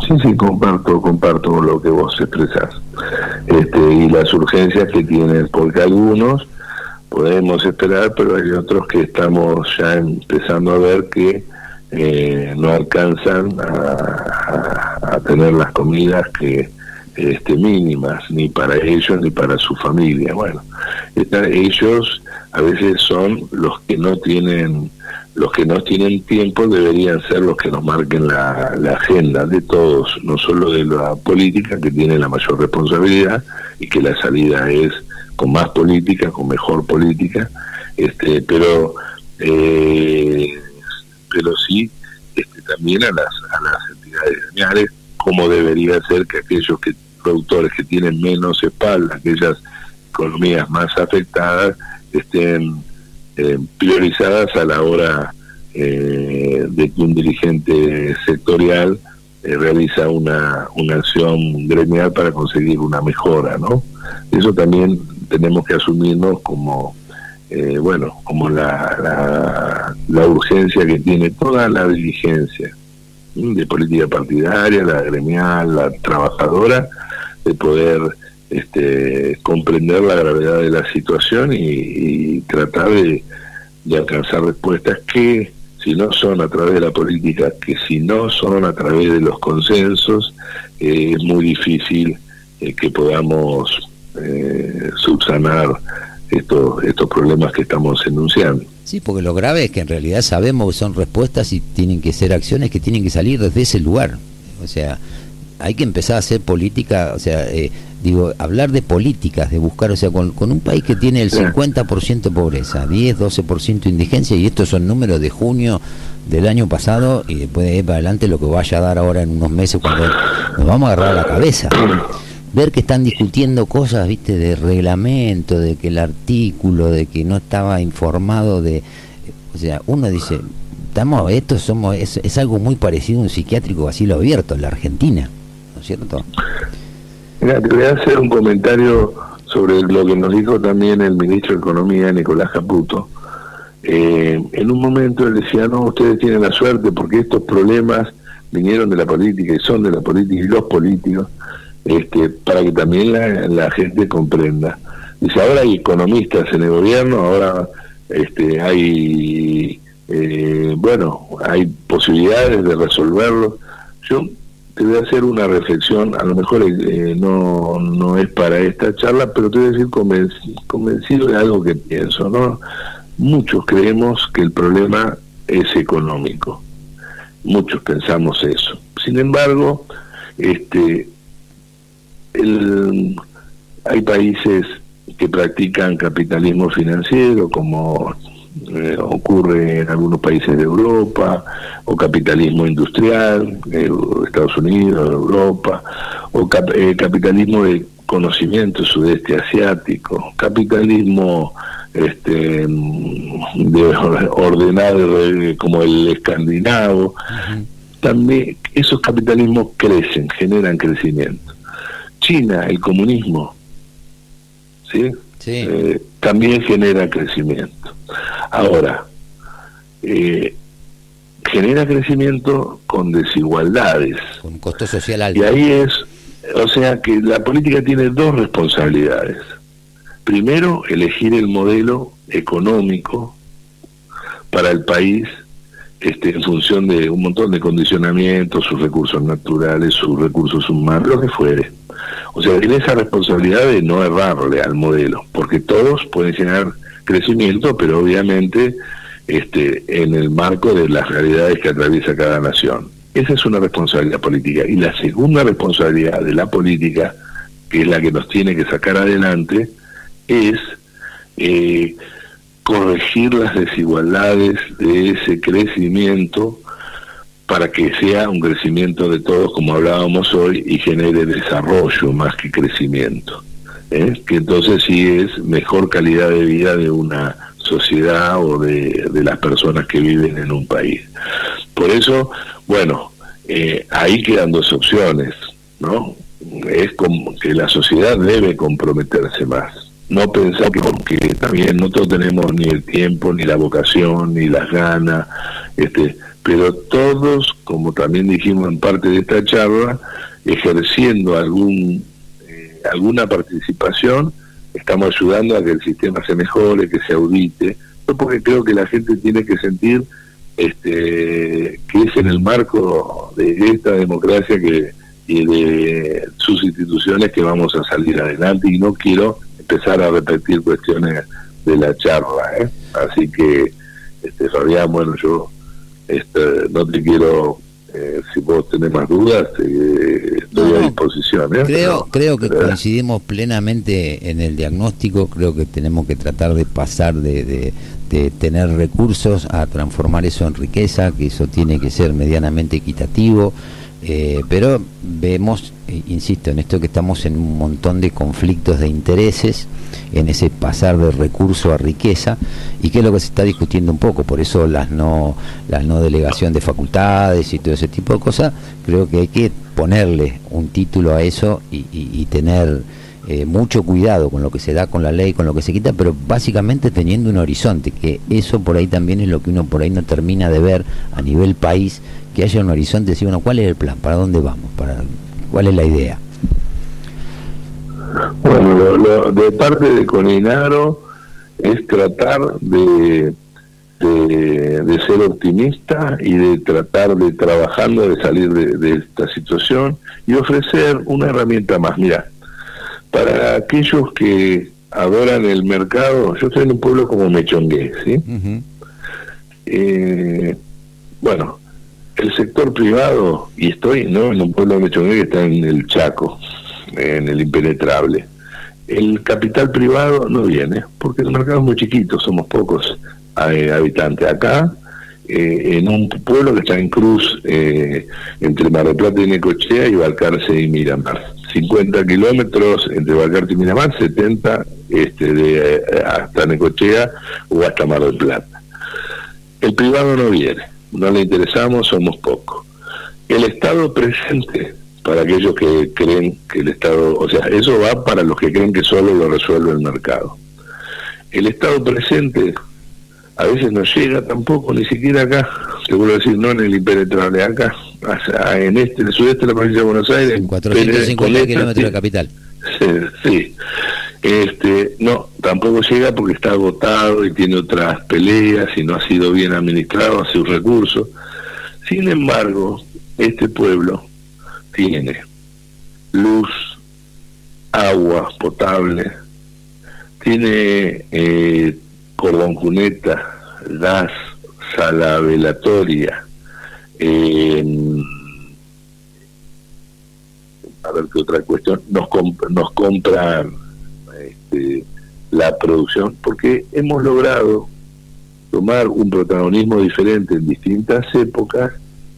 Sí, sí, comparto, comparto lo que vos expresás. Este, y las urgencias que tienen, porque algunos podemos esperar, pero hay otros que estamos ya empezando a ver que eh, no alcanzan a, a- a tener las comidas que este, mínimas, ni para ellos ni para su familia. Bueno, ellos a veces son los que no tienen los que no tienen tiempo deberían ser los que nos marquen la, la agenda de todos, no solo de la política que tiene la mayor responsabilidad y que la salida es con más política, con mejor política, este, pero eh, pero sí este, también a las a las entidades gremiales como debería ser que aquellos que productores que tienen menos espalda, aquellas economías más afectadas estén eh, priorizadas a la hora eh, de que un dirigente sectorial eh, realiza una, una acción gremial para conseguir una mejora, ¿no? Eso también tenemos que asumirnos como, eh, bueno, como la, la, la urgencia que tiene toda la dirigencia. De política partidaria, la gremial, la trabajadora, de poder este, comprender la gravedad de la situación y, tratar de, de alcanzar respuestas que si no son a través de la política, que si no son a través de los consensos, eh, es muy difícil eh, que podamos eh, subsanar estos, estos problemas que estamos enunciando. Sí, porque lo grave es que en realidad sabemos que son respuestas y tienen que ser acciones que tienen que salir desde ese lugar. O sea, hay que empezar a hacer política, o sea, eh, Digo, hablar de políticas, de buscar, o sea, con, con un país que tiene el Sí. 50% de pobreza, 10, 12% de indigencia, y estos son números de junio del año pasado, y después de ahí para adelante lo que vaya a dar ahora en unos meses cuando nos vamos a agarrar la cabeza. Ver que están discutiendo cosas, viste, de reglamento, de que el artículo, de que no estaba informado de... O sea, uno dice, estamos, esto somos, es, es algo muy parecido a un psiquiátrico vacío abierto en la Argentina, ¿no es cierto? Mira, te voy a hacer un comentario sobre lo que nos dijo también el ministro de Economía, Nicolás Caputo. Eh, en un momento él decía, no, ustedes tienen la suerte porque estos problemas vinieron de la política y son de la política y los políticos, este, para que también la, la gente comprenda. Dice, ahora hay economistas en el gobierno, ahora este, hay, eh, bueno, hay posibilidades de resolverlo. Yo te voy a hacer una reflexión, a lo mejor eh, no, no es para esta charla, pero te voy a decir convenci- convencido de algo que pienso, ¿no? Muchos creemos que el problema es económico, muchos pensamos eso. Sin embargo, este, el- hay países que practican capitalismo financiero, como eh, ocurre en algunos países de Europa, o capitalismo industrial, eh, Estados Unidos, Europa, o cap- eh, capitalismo de conocimiento sudeste asiático, capitalismo este de ordenado eh, como el escandinavo, también esos capitalismos crecen, generan crecimiento. China, el comunismo, ¿sí? Sí. Eh, también genera crecimiento. Ahora, eh, genera crecimiento con desigualdades. Con costo social alto. Y ahí es, o sea que la política tiene dos responsabilidades. Primero, elegir el modelo económico para el país este, en función de un montón de condicionamientos, sus recursos naturales, sus recursos humanos, lo que fuere. O sea, tiene esa responsabilidad de no errarle al modelo, porque todos pueden generar crecimiento, pero obviamente este, en el marco de las realidades que atraviesa cada nación. Esa es una responsabilidad política. Y la segunda responsabilidad de la política, que es la que nos tiene que sacar adelante, es eh, corregir las desigualdades de ese crecimiento para que sea un crecimiento de todos, como hablábamos hoy, y genere desarrollo más que crecimiento. ¿eh? Que entonces sí es mejor calidad de vida de una sociedad o de, de las personas que viven en un país. Por eso, bueno, eh, ahí quedan dos opciones, ¿no? Es como que la sociedad debe comprometerse más. No pensar que porque también nosotros tenemos ni el tiempo, ni la vocación, ni las ganas, este, pero todos, como también dijimos en parte de esta charla, ejerciendo algún eh, alguna participación, estamos ayudando a que el sistema se mejore, que se audite, Yo porque creo que la gente tiene que sentir este, que es en el marco de esta democracia que y de sus instituciones que vamos a salir adelante y no quiero empezar a repetir cuestiones de la charla ¿eh? así que este Fabián bueno yo este, no te quiero eh, si vos tenés más dudas eh, estoy No, a disposición ¿eh? Creo, creo que ¿verdad? coincidimos plenamente en el diagnóstico, creo que tenemos que tratar de pasar de, de- de tener recursos a transformar eso en riqueza, que eso tiene que ser medianamente equitativo, eh, pero vemos, eh, insisto, en esto que estamos en un montón de conflictos de intereses, en ese pasar de recurso a riqueza, y que es lo que se está discutiendo un poco, por eso las no, la no delegación de facultades y todo ese tipo de cosas, creo que hay que ponerle un título a eso y, y- y tener eh, mucho cuidado con lo que se da con la ley, con lo que se quita, pero básicamente teniendo un horizonte, que eso por ahí también es lo que uno por ahí no termina de ver a nivel país, que haya un horizonte, decir, bueno, ¿cuál es el plan? ¿Para dónde vamos? ¿Para, ¿Cuál es la idea? Bueno, lo, lo- de parte de Coninaro es tratar de, de, de ser optimista y de tratar de trabajando de salir de, de esta situación y ofrecer una herramienta más. Mira, para aquellos que adoran el mercado, yo estoy en un pueblo como Mechongué, ¿sí? Eh, bueno, el sector privado, y estoy no en un pueblo de Mechongué que está en el Chaco, en el impenetrable. El capital privado no viene, porque el mercado es muy chiquito, somos pocos eh, habitantes. Acá, eh, en un pueblo que está en cruz eh, entre Mar del Plata y Necochea y Balcarce y Miramar. 50 kilómetros entre Balcarce y Miramar, 70 este, de, eh, hasta Necochea o hasta Mar del Plata. El privado no viene, no le interesamos, somos pocos. El Estado presente, para aquellos que creen que el Estado, o sea, eso va para los que creen que solo lo resuelve el mercado. El Estado presente a veces no llega tampoco, ni siquiera acá, seguro decir, no en el impenetrable, acá, en este, en el sudeste de la provincia de Buenos Aires. En pero 450 con esta- kilómetros de capital. Sí, sí. Este, no, tampoco llega porque está agotado y tiene otras peleas y no ha sido bien administrado a sus recursos. Sin embargo, este pueblo tiene luz, agua potable, tiene eh, cordón cuneta, gas, sala velatoria, eh, a ver qué otra cuestión, nos, comp- nos compran este, la producción, porque hemos logrado tomar un protagonismo diferente en distintas épocas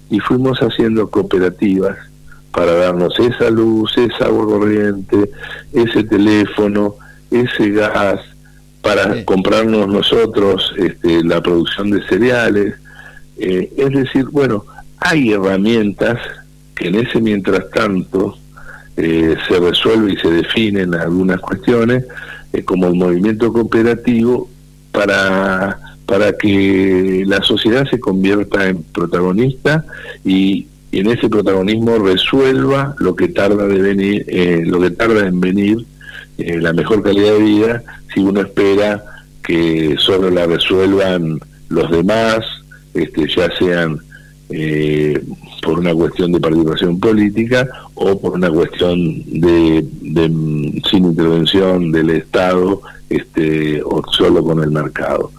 y fuimos haciendo cooperativas para darnos esa luz, esa agua corriente, ese teléfono, ese gas, para Sí. comprarnos nosotros este, la producción de cereales. Eh, es decir, bueno, hay herramientas que en ese mientras tanto eh, se resuelve y se definen algunas cuestiones, eh, como el movimiento cooperativo, para, para que la sociedad se convierta en protagonista y, y en ese protagonismo resuelva lo que tarda de venir, eh, lo que tarda en venir eh, la mejor calidad de vida si uno espera que solo la resuelvan los demás, este, ya sean eh, por una cuestión de participación política o por una cuestión de, de, mm, sin intervención del Estado este, o solo con el mercado.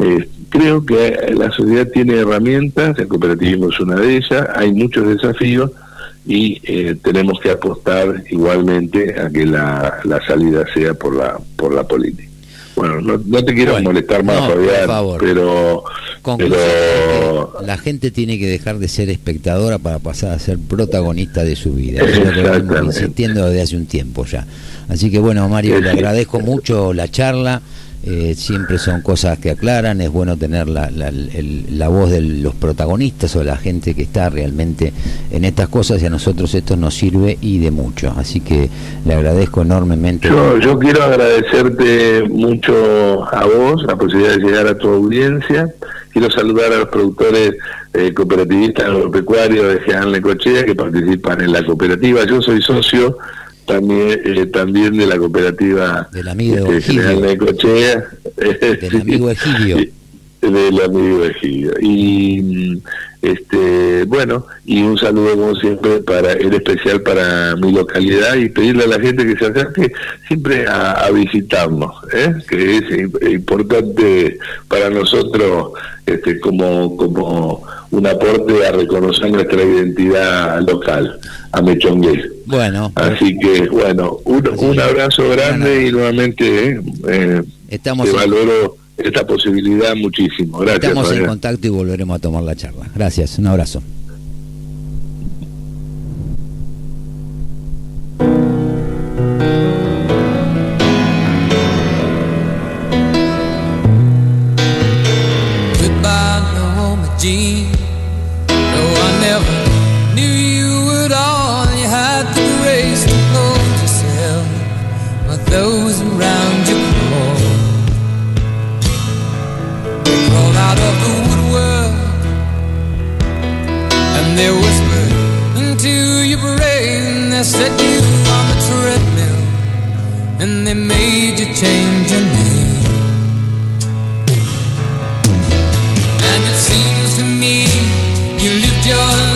Eh, creo que la sociedad tiene herramientas, el cooperativismo es una de ellas, hay muchos desafíos y eh, tenemos que apostar igualmente a que la, la salida sea por la por la política. Bueno, no, no te quiero Bueno, molestar más, no, por favor. pero, pero la gente tiene que dejar de ser espectadora para pasar a ser protagonista de su vida. Eso es lo que venimos insistiendo desde hace un tiempo ya. Así que bueno, Mario, le agradezco mucho la charla. Eh, siempre son cosas que aclaran, es bueno tener la, la, el- la voz de los protagonistas o la gente que está realmente en estas cosas y a nosotros esto nos sirve y de mucho. Así que le agradezco enormemente. Yo, yo quiero agradecerte mucho a vos la posibilidad de llegar a tu audiencia. Quiero saludar a los productores eh, cooperativistas agropecuarios de General Necochea que participan en la cooperativa. Yo soy socio también eh, también de la cooperativa Del amigo este, General Egidio. Necochea. Del amigo Egidio. del amigo Egidio. Y mm, este bueno, y un saludo como siempre para en especial para mi localidad y pedirle a la gente que se acerque siempre a, a visitarnos, ¿eh? que es im- importante para nosotros este como como un aporte a reconocer nuestra identidad local, a Mechongué. Bueno, Así que, bueno, un, un abrazo grande y nuevamente eh, eh, estamos te valoro esta posibilidad muchísimo. Gracias. Estamos en contacto y volveremos a tomar la charla. Gracias, un abrazo. They set you on the treadmill and they made you change your name. And it seems to me you lived your life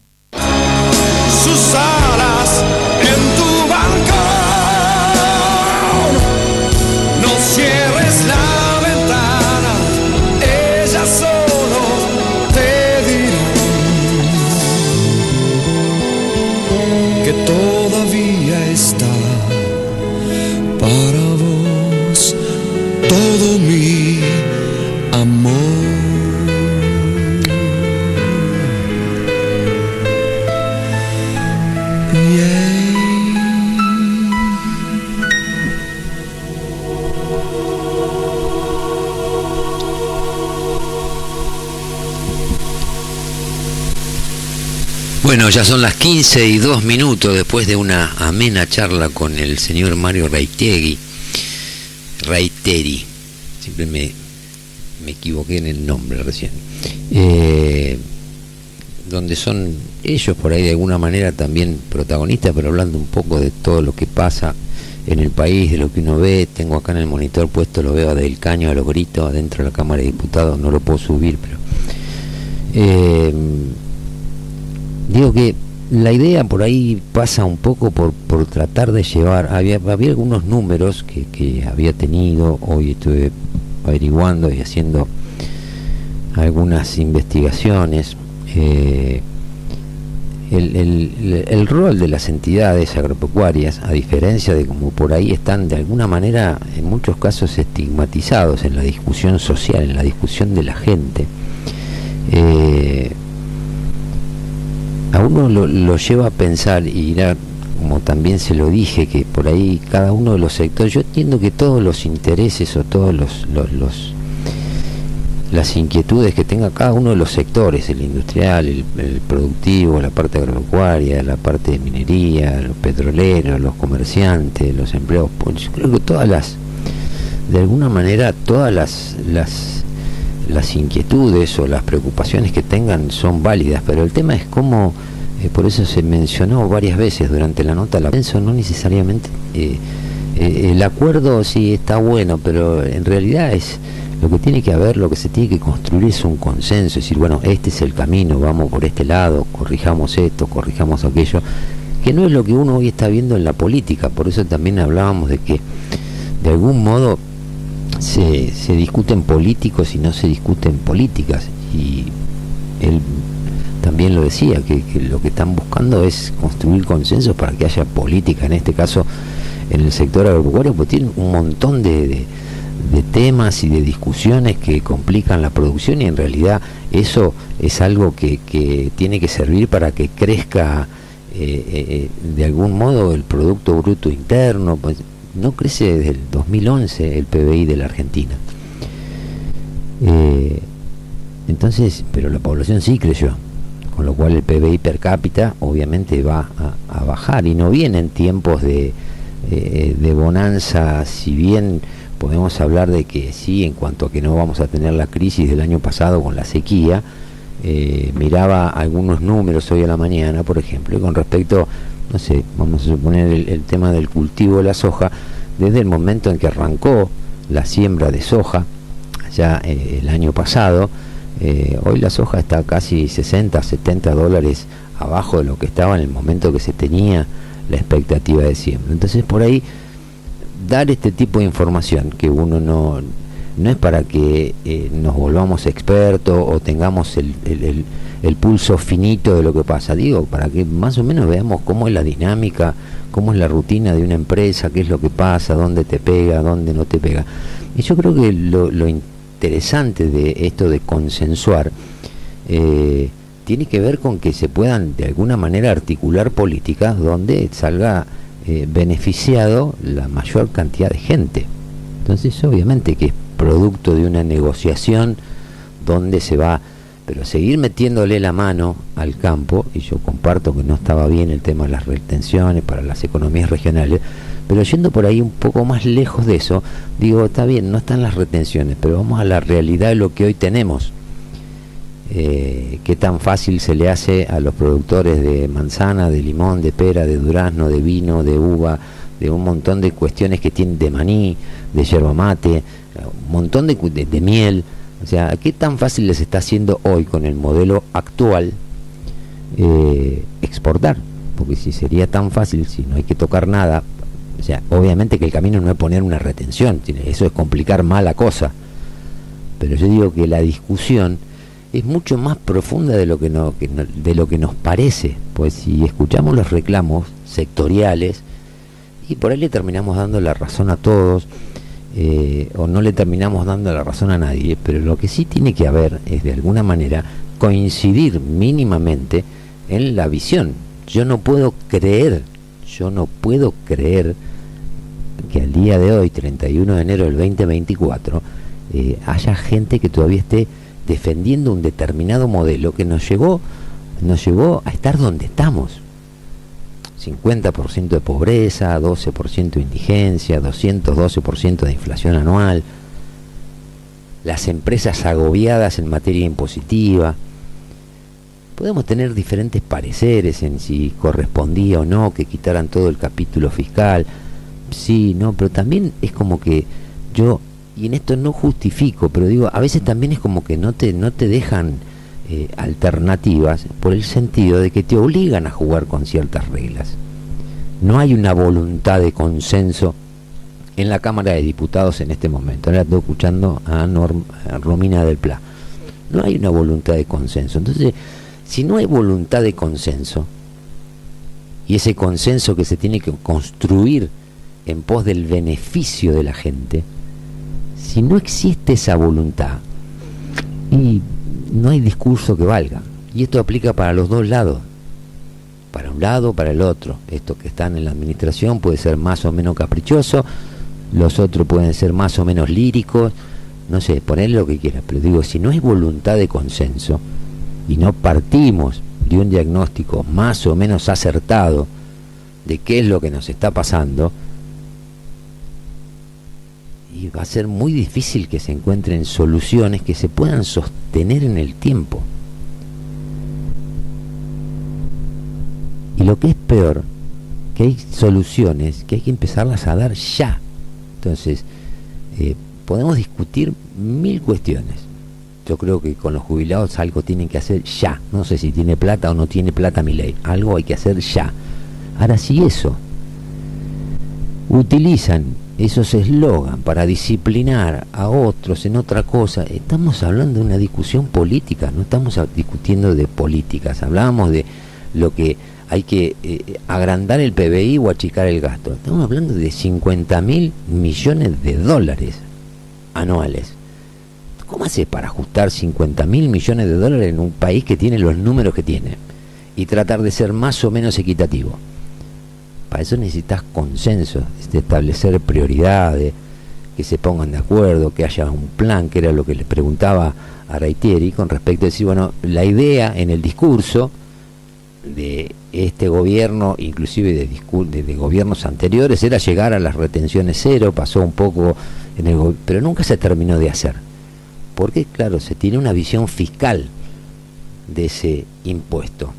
Bueno, ya son las 15 y 2 minutos después de una amena charla con el señor Mario Reitegui. Reiteri, siempre me, me equivoqué en el nombre recién. Eh, donde son ellos por ahí de alguna manera también protagonistas, pero hablando un poco de todo lo que pasa en el país, de lo que uno ve. Tengo acá en el monitor puesto, lo veo del caño a los gritos adentro de la Cámara de Diputados, no lo puedo subir, pero. Eh, digo que la idea por ahí pasa un poco por, por tratar de llevar, había, había algunos números que, que había tenido, hoy estuve averiguando y haciendo algunas investigaciones. eh, el, el- el rol de las entidades agropecuarias, a diferencia de como por ahí están de alguna manera en muchos casos estigmatizados en la discusión social, en la discusión de la gente, eh, a uno lo, lo lleva a pensar y irá, como también se lo dije, que por ahí cada uno de los sectores, yo entiendo que todos los intereses o todos los, los, los- las inquietudes que tenga cada uno de los sectores, el industrial, el, productivo, la parte agropecuaria, la parte de minería, los petroleros, los comerciantes, los empleados públicos, creo que todas las, de alguna manera, todas las, las, las inquietudes o las preocupaciones que tengan son válidas, pero el tema es cómo, eh, por eso se mencionó varias veces durante la nota, la pienso no necesariamente, eh, eh, el acuerdo sí está bueno, pero en realidad es lo que tiene que haber, lo que se tiene que construir es un consenso, es decir, bueno, este es el camino, vamos por este lado, corrijamos esto, corrijamos aquello, que no es lo que uno hoy está viendo en la política, por eso también hablábamos de que de algún modo se, se discuten políticos y no se discuten políticas, y él también lo decía, que, que lo que están buscando es construir consensos para que haya política, en este caso en el sector agropecuario, pues tienen un montón de, de- temas y de discusiones que complican la producción y en realidad eso es algo que, que tiene que servir para que crezca eh, eh, de algún modo el Producto Bruto Interno, pues no crece desde el 2011 el PBI de la Argentina. Eh, entonces, pero la población sí creció, con lo cual el PBI per cápita obviamente va a, bajar y no vienen tiempos de, eh, de bonanza, si bien podemos hablar de que sí, en cuanto a que no vamos a tener la crisis del año pasado con la sequía, eh, miraba algunos números hoy a la mañana, por ejemplo, y con respecto, no sé, vamos a suponer el, tema del cultivo de la soja, desde el momento en que arrancó la siembra de soja, ya eh, el año pasado, eh, hoy la soja está casi 60, 70 dólares abajo de lo que estaba en el momento que se tenía la expectativa de siembra. Entonces por ahí dar este tipo de información que uno no no es para que eh, nos volvamos expertos o tengamos el- el pulso finito de lo que pasa, digo, para que más o menos veamos cómo es la dinámica, cómo es la rutina de una empresa, qué es lo que pasa, dónde te pega, dónde no te pega. Y yo creo que lo, interesante de esto de consensuar eh, tiene que ver con que se puedan de alguna manera articular políticas donde salga eh, beneficiado la mayor cantidad de gente. Entonces, obviamente que es producto de una negociación donde se va, pero seguir metiéndole la mano al campo, y yo comparto que no estaba bien el tema de las retenciones para las economías regionales, pero yendo por ahí un poco más lejos de eso, digo, está bien, no están las retenciones, pero vamos a la realidad de lo que hoy tenemos. Eh, qué tan fácil se le hace a los productores de manzana, de limón, de pera, de durazno, de vino, de uva, de un montón de cuestiones que tienen de maní, de yerba mate, un montón de, de- de miel. O sea, ¿qué tan fácil les está haciendo hoy con el modelo actual eh, exportar? Porque si sería tan fácil, si no hay que tocar nada, o sea, obviamente que el camino no es poner una retención, eso es complicar más la cosa. Pero yo digo que la discusión es mucho más profunda de lo que, no, que no- de lo que nos parece, pues si escuchamos los reclamos sectoriales y por ahí le terminamos dando la razón a todos eh, o no le terminamos dando la razón a nadie, pero lo que sí tiene que haber es de alguna manera coincidir mínimamente en la visión. Yo no puedo creer, yo no puedo creer que al día de hoy, 31 de enero del 2024, eh, haya gente que todavía esté defendiendo un determinado modelo que nos llevó, nos llevó a estar donde estamos. 50% de pobreza, 12% de indigencia, 212% de inflación anual, las empresas agobiadas en materia impositiva. Podemos tener diferentes pareceres en si correspondía o no que quitaran todo el capítulo fiscal. Sí, no, pero también es como que yo, y en esto no justifico, pero digo, a veces también es como que no te, no te dejan eh, alternativas por el sentido de que te obligan a jugar con ciertas reglas. No hay una voluntad de consenso en la Cámara de Diputados en este momento. Ahora estoy escuchando a, a Romina del Pla. No hay una voluntad de consenso. Entonces, si no hay voluntad de consenso, y ese consenso que se tiene que construir en pos del beneficio de la gente, si no existe esa voluntad, y no hay discurso que valga. Y esto aplica para los dos lados. Para un lado, para el otro. Estos que están en la administración puede ser más o menos caprichoso, los otros pueden ser más o menos líricos, no sé, ponerle lo que quieras. Pero digo, si no hay voluntad de consenso y no partimos de un diagnóstico más o menos acertado de qué es lo que nos está pasando, y va a ser muy difícil que se encuentren soluciones que se puedan sostener en el tiempo. Y lo que es peor, que hay soluciones que hay que empezarlas a dar ya. Entonces, eh, podemos discutir mil cuestiones. Yo creo que con los jubilados algo tienen que hacer ya. No sé si tiene plata o no tiene plata mi ley. Algo hay que hacer ya. Ahora, si eso utilizan esos eslogan para disciplinar a otros en otra cosa, estamos hablando de una discusión política, no estamos discutiendo de políticas, hablábamos de lo que hay que eh, agrandar el PBI o achicar el gasto. Estamos hablando de 50 mil millones de dólares anuales. ¿Cómo hace para ajustar 50 mil millones de dólares en un país que tiene los números que tiene? Y tratar de ser más o menos equitativo. Para eso necesitas consenso, establecer prioridades, que se pongan de acuerdo, que haya un plan, que era lo que le preguntaba a Reitieri con respecto a decir, bueno, la idea en el discurso de este gobierno, inclusive de, de- de gobiernos anteriores, era llegar a las retenciones cero, pasó un poco en el pero nunca se terminó de hacer. Porque, claro, se tiene una visión fiscal de ese impuesto.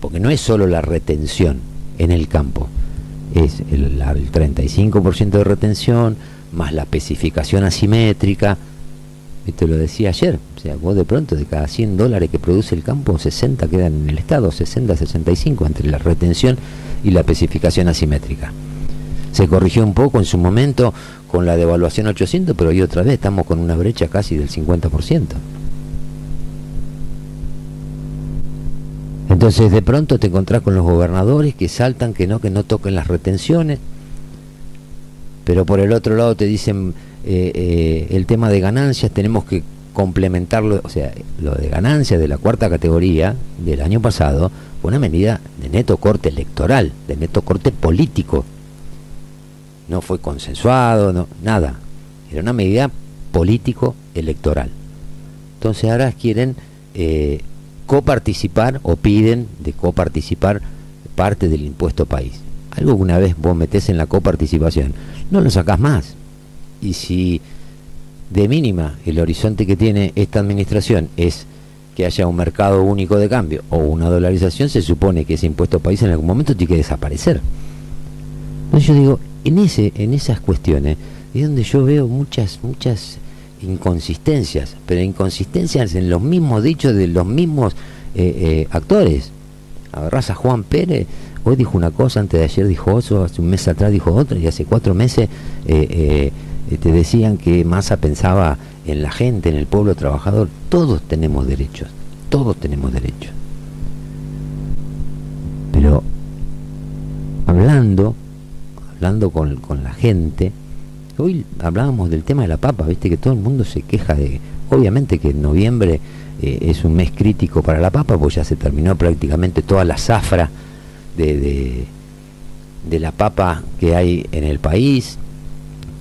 Porque no es solo la retención en el campo, es el, el 35% de retención, más la especificación asimétrica. Esto lo decía ayer, o sea, vos de pronto de cada 100 dólares que produce el campo, 60 quedan en el Estado, 60, 65 entre la retención y la especificación asimétrica. Se corrigió un poco en su momento con la devaluación 800, pero hoy otra vez estamos con una brecha casi del 50%. Entonces de pronto te encontrás con los gobernadores que saltan que no, que no toquen las retenciones, pero por el otro lado te dicen eh, eh, el tema de ganancias tenemos que complementarlo, o sea, lo de ganancias de la cuarta categoría del año pasado fue una medida de neto corte electoral, de neto corte político. No fue consensuado, no, nada. Era una medida político-electoral. Entonces ahora quieren eh, coparticipar o piden de coparticipar parte del impuesto país. Algo que una vez vos metés en la coparticipación, no lo sacás más. Y si de mínima el horizonte que tiene esta administración es que haya un mercado único de cambio o una dolarización, se supone que ese impuesto país en algún momento tiene que desaparecer. Entonces yo digo, en ese, en esas cuestiones es donde yo veo muchas, muchas inconsistencias, pero inconsistencias en los mismos dichos de los mismos eh, eh, actores. Agarrás a Juan Pérez, hoy dijo una cosa, antes de ayer dijo otro, hace un mes atrás dijo otra, y hace cuatro meses eh, te decían que Massa pensaba en la gente, en el pueblo trabajador. Todos tenemos derechos, todos tenemos derechos. Pero hablando, hablando con la gente, Hoy hablábamos del tema de la papa, viste que todo el mundo se queja de... Obviamente que en noviembre eh, es un mes crítico para la papa, pues ya se terminó prácticamente toda la zafra de, de, de la papa que hay en el país.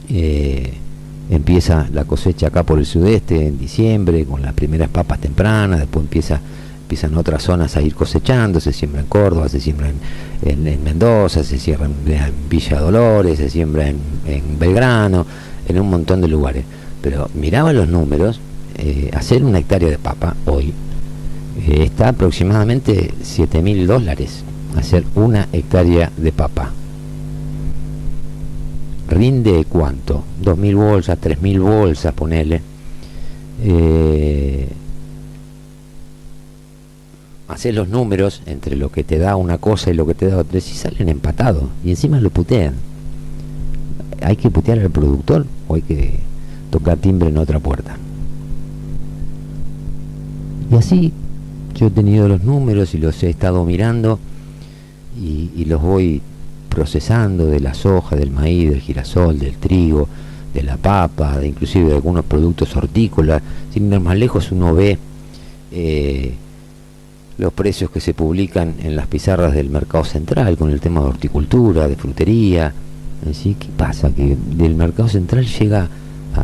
Eh, empieza la cosecha acá por el sudeste en diciembre con las primeras papas tempranas, después empieza empiezan otras zonas a ir cosechando, se siembra en Córdoba, se siembra en, en, Mendoza, se siembra en, Villa Dolores, se siembra en, Belgrano, en un montón de lugares. Pero miraba los números, eh, hacer una hectárea de papa hoy eh, está aproximadamente 7 mil dólares, hacer una hectárea de papa. ¿Rinde cuánto? 2.000 bolsas, 3.000 bolsas, ponele. Eh, hacer los números entre lo que te da una cosa y lo que te da otra, y salen empatados, y encima lo putean. ¿Hay que putear al productor o hay que tocar timbre en otra puerta? Y así yo he tenido los números y los he estado mirando y, y los voy procesando de la soja, del maíz, del girasol, del trigo, de la papa, de inclusive de algunos productos hortícolas. Sin ir más lejos uno ve eh, los precios que se publican en las pizarras del mercado central con el tema de horticultura, de frutería. ¿Sí? ¿Qué pasa? Que del mercado central llega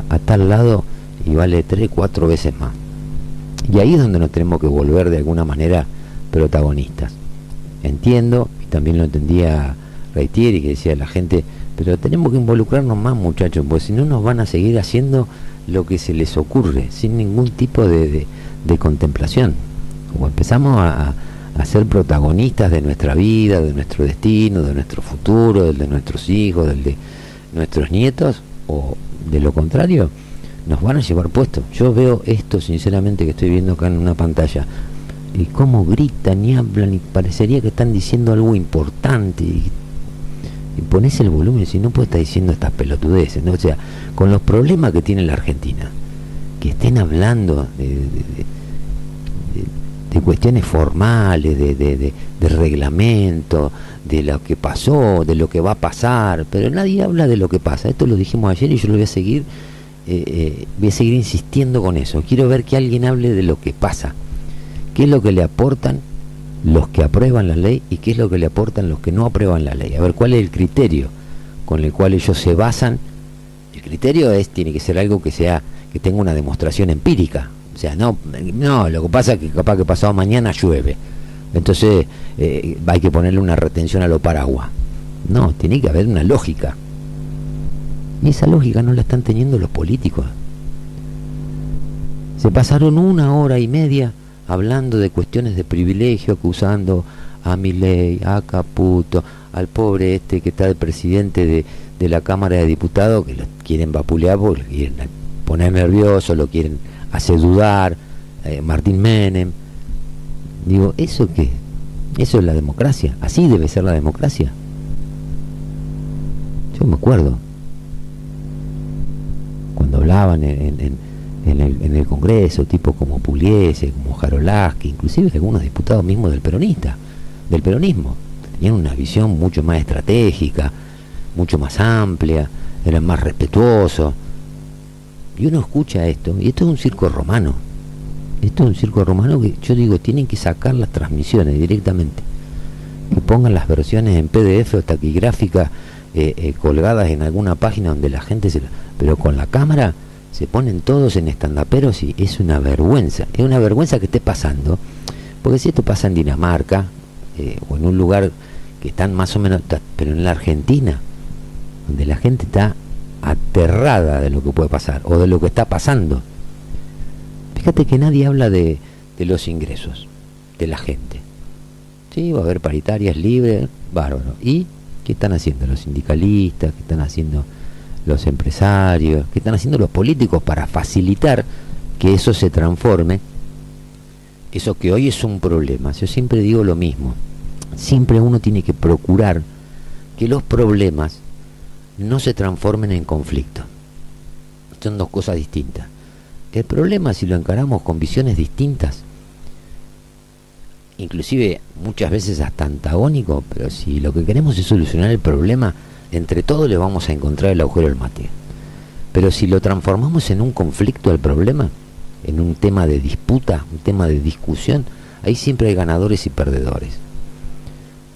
a, tal lado y vale tres, cuatro veces más. Y ahí es donde nos tenemos que volver de alguna manera protagonistas. Entiendo, y también lo entendía Reitieri, que decía la gente, pero tenemos que involucrarnos más muchachos, porque si no nos van a seguir haciendo lo que se les ocurre, sin ningún tipo de, de contemplación o empezamos a, a, ser protagonistas de nuestra vida, de nuestro destino, de nuestro futuro, del de nuestros hijos, del de nuestros nietos, o de lo contrario, nos van a llevar puesto. Yo veo esto sinceramente que estoy viendo acá en una pantalla, y cómo gritan y hablan, y parecería que están diciendo algo importante, y, pones el volumen, si no puede estar diciendo estas pelotudeces, ¿no? o sea, con los problemas que tiene la Argentina, que estén hablando de de cuestiones formales, de, de, de, reglamento, de lo que pasó, de lo que va a pasar, pero nadie habla de lo que pasa. Esto lo dijimos ayer y yo lo voy a seguir, eh, eh, voy a seguir insistiendo con eso. Quiero ver que alguien hable de lo que pasa, qué es lo que le aportan los que aprueban la ley y qué es lo que le aportan los que no aprueban la ley. A ver cuál es el criterio con el cual ellos se basan. El criterio es tiene que ser algo que sea que tenga una demostración empírica, o sea, no, no, lo que pasa es que capaz que pasado mañana llueve. Entonces eh, hay que ponerle una retención a lo paraguas. No, tiene que haber una lógica. Y esa lógica no la están teniendo los políticos. Se pasaron una hora y media hablando de cuestiones de privilegio, acusando a Milei, a Caputo, al pobre este que está de presidente de, de la Cámara de Diputados, que lo quieren vapulear porque lo quieren poner nervioso, lo quieren hace dudar, eh, Martín Menem. Digo, ¿eso qué? Eso es la democracia, así debe ser la democracia. Yo me acuerdo cuando hablaban en, en- el, en el Congreso, tipos como Pugliese, como Jarolaski, inclusive algunos diputados mismos del peronista, del peronismo. Tenían una visión mucho más estratégica, mucho más amplia, eran más respetuosos. Y uno escucha esto, y esto es un circo romano. Esto es un circo romano que yo digo, tienen que sacar las transmisiones directamente. Que pongan las versiones en PDF o taquigráfica eh, eh, colgadas en alguna página donde la gente se... la- Pero con la cámara se ponen todos en estandaperos y es una vergüenza. Es una vergüenza que esté pasando. Porque si esto pasa en Dinamarca eh, o en un lugar que están más o menos... Pero en la Argentina, donde la gente está aterrada de lo que puede pasar o de lo que está pasando. Fíjate que nadie habla de, los ingresos de la gente. Sí, va a haber paritarias libres, bárbaro. ¿Y qué están haciendo los sindicalistas? ¿Qué están haciendo los empresarios? ¿Qué están haciendo los políticos para facilitar que eso se transforme? Eso que hoy es un problema. Yo siempre digo lo mismo. Siempre uno tiene que procurar que los problemas no se transformen en conflicto. Son dos cosas distintas. El problema si lo encaramos con visiones distintas, inclusive muchas veces hasta antagónico, pero si lo que queremos es solucionar el problema, entre todos le vamos a encontrar el agujero del mate. Pero si lo transformamos en un conflicto al problema, en un tema de disputa, un tema de discusión, ahí siempre hay ganadores y perdedores.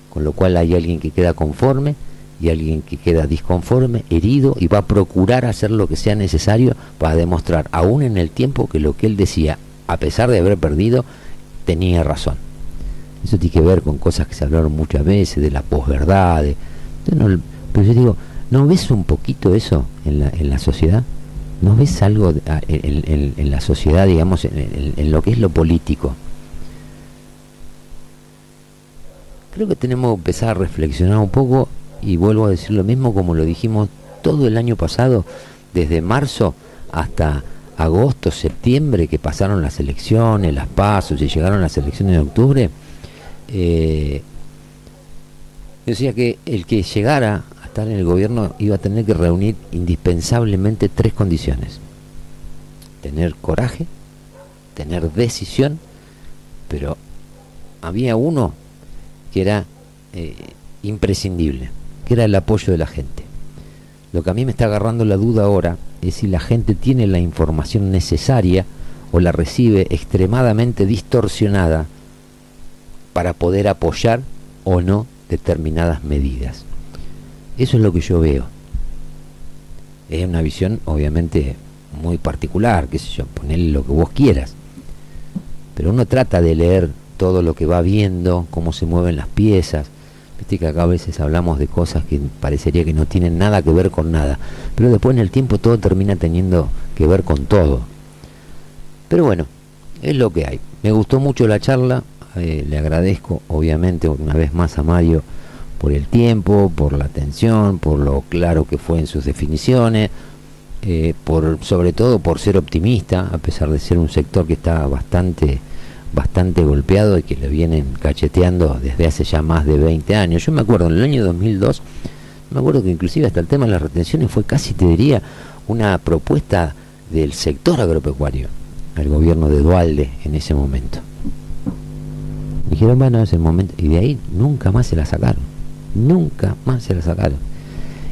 Con lo cual hay alguien que queda conforme y alguien que queda disconforme, herido y va a procurar hacer lo que sea necesario para demostrar, aún en el tiempo, que lo que él decía, a pesar de haber perdido, tenía razón. Eso tiene que ver con cosas que se hablaron muchas veces, de la posverdad. no- pero yo digo, ¿no ves un poquito eso en la, en la sociedad? ¿No ves algo de- a- en, en- la sociedad, digamos, en lo que es lo político? Creo que tenemos que empezar a reflexionar un poco y vuelvo a decir lo mismo como lo dijimos todo el año pasado, desde marzo hasta agosto, septiembre, que pasaron las elecciones, las pasos y llegaron las elecciones de octubre. eh, decía que el que llegara a estar en el gobierno iba a tener que reunir indispensablemente tres condiciones. Tener coraje, tener decisión, pero había uno que era eh, imprescindible, que era el apoyo de la gente. Lo que a mí me está agarrando la duda ahora es si la gente tiene la información necesaria o la recibe extremadamente distorsionada para poder apoyar o no determinadas medidas. Eso es lo que yo veo. Es una visión obviamente muy particular, qué sé yo, lo que vos quieras. Pero uno trata de leer todo lo que va viendo, cómo se mueven las piezas. Viste que acá a veces hablamos de cosas que parecería que no tienen nada que ver con nada, pero después en el tiempo todo termina teniendo que ver con todo. Pero bueno, es lo que hay. Me gustó mucho la charla, eh, le agradezco obviamente una vez más a Mario por el tiempo, por la atención, por lo claro que fue en sus definiciones, eh, por sobre todo por ser optimista, a pesar de ser un sector que está bastante bastante golpeado y que le vienen cacheteando desde hace ya más de 20 años. Yo me acuerdo en el año 2002, me acuerdo que inclusive hasta el tema de las retenciones fue casi, te diría, una propuesta del sector agropecuario, al gobierno de Dualde en ese momento. Dijeron, bueno, es el momento, y de ahí nunca más se la sacaron, nunca más se la sacaron.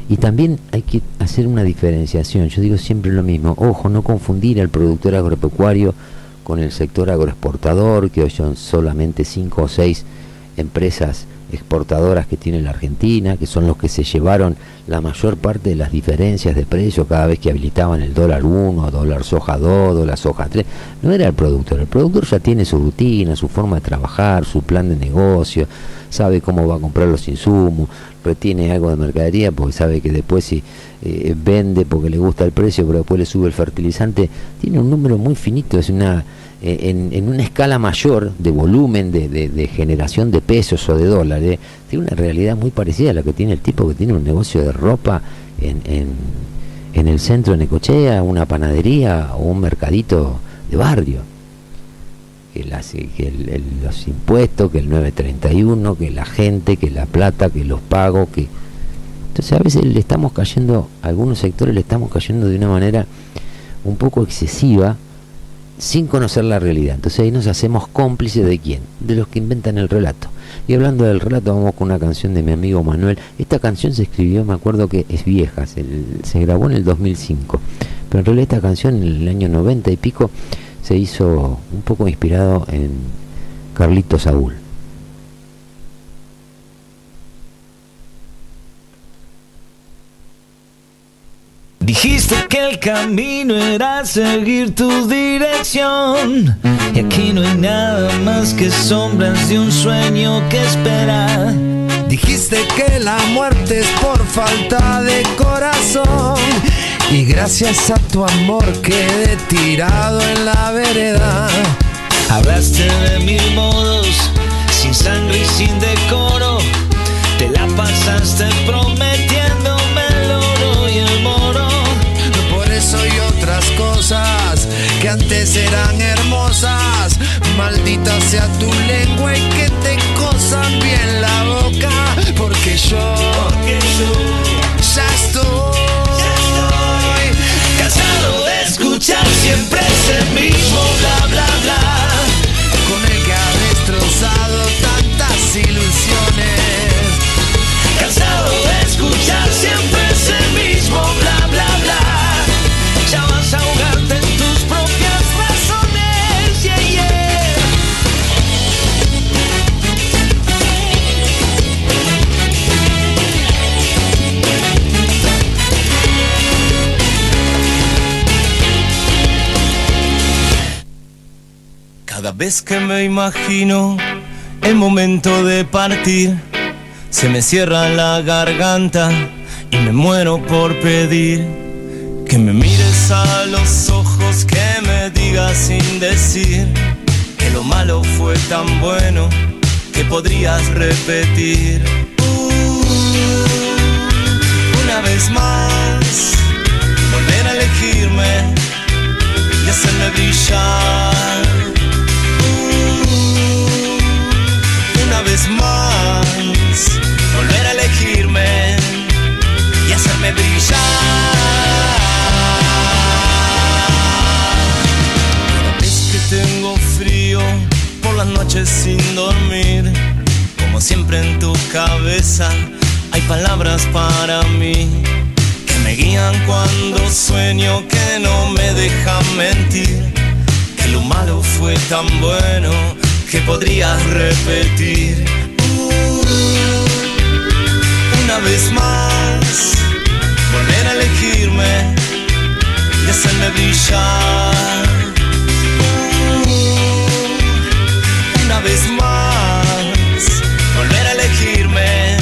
Y también hay que hacer una diferenciación, yo digo siempre lo mismo, ojo, no confundir al productor agropecuario con el sector agroexportador, que hoy son solamente cinco o seis empresas exportadoras que tiene la Argentina, que son los que se llevaron la mayor parte de las diferencias de precio cada vez que habilitaban el dólar 1, dólar soja 2, dólar soja 3. No era el productor, el productor ya tiene su rutina, su forma de trabajar, su plan de negocio, sabe cómo va a comprar los insumos, retiene algo de mercadería porque sabe que después si eh, vende porque le gusta el precio, pero después le sube el fertilizante, tiene un número muy finito, es una eh, en, una escala mayor de volumen, de, de- de generación de pesos o de dólares, tiene una realidad muy parecida a la que tiene el tipo que tiene un negocio de ropa en, en, en el centro de Necochea, una panadería o un mercadito de barrio. Que, las- que el- el- los impuestos, que el 931, que la gente, que la plata, que los pagos, que Entonces a veces le estamos cayendo, a algunos sectores le estamos cayendo de una manera un poco excesiva sin conocer la realidad. Entonces ahí nos hacemos cómplices de quién? De los que inventan el relato. Y hablando del relato, vamos con una canción de mi amigo Manuel. Esta canción se escribió, me acuerdo que es vieja, se, grabó en el 2005. Pero en realidad esta canción en el año 90 y pico se hizo un poco inspirado en Carlito Saúl. Dijiste que el camino era seguir tu dirección. Y aquí no hay nada más que sombras de un sueño que espera. Dijiste que la muerte es por falta de corazón. Y gracias a tu amor quedé tirado en la vereda. Hablaste de mil modos, sin sangre y sin decoro. Te la pasaste prometiéndome el oro y el moro. Por eso y otras cosas que antes eran hermosas. Maldita sea tu lengua y que te cosan bien la boca. Porque yo, ya estoy escuchar Cada vez que me imagino el momento de partir, se me cierra la garganta y me muero por pedir que me mires a los ojos, que me digas sin decir que lo malo fue tan bueno que podrías repetir. Uh, una vez más, volver a elegirme y hacerme brillar. Sin dormir, como siempre en tu cabeza hay palabras para mí que me guían cuando sueño que no me dejan mentir que lo malo fue tan bueno que podrías repetir. Uh, una vez más volver a elegirme y hacerme brillar vez más volver a elegirme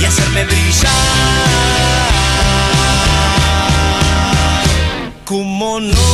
y hacerme brillar. ¿Cómo no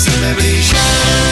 Wesołe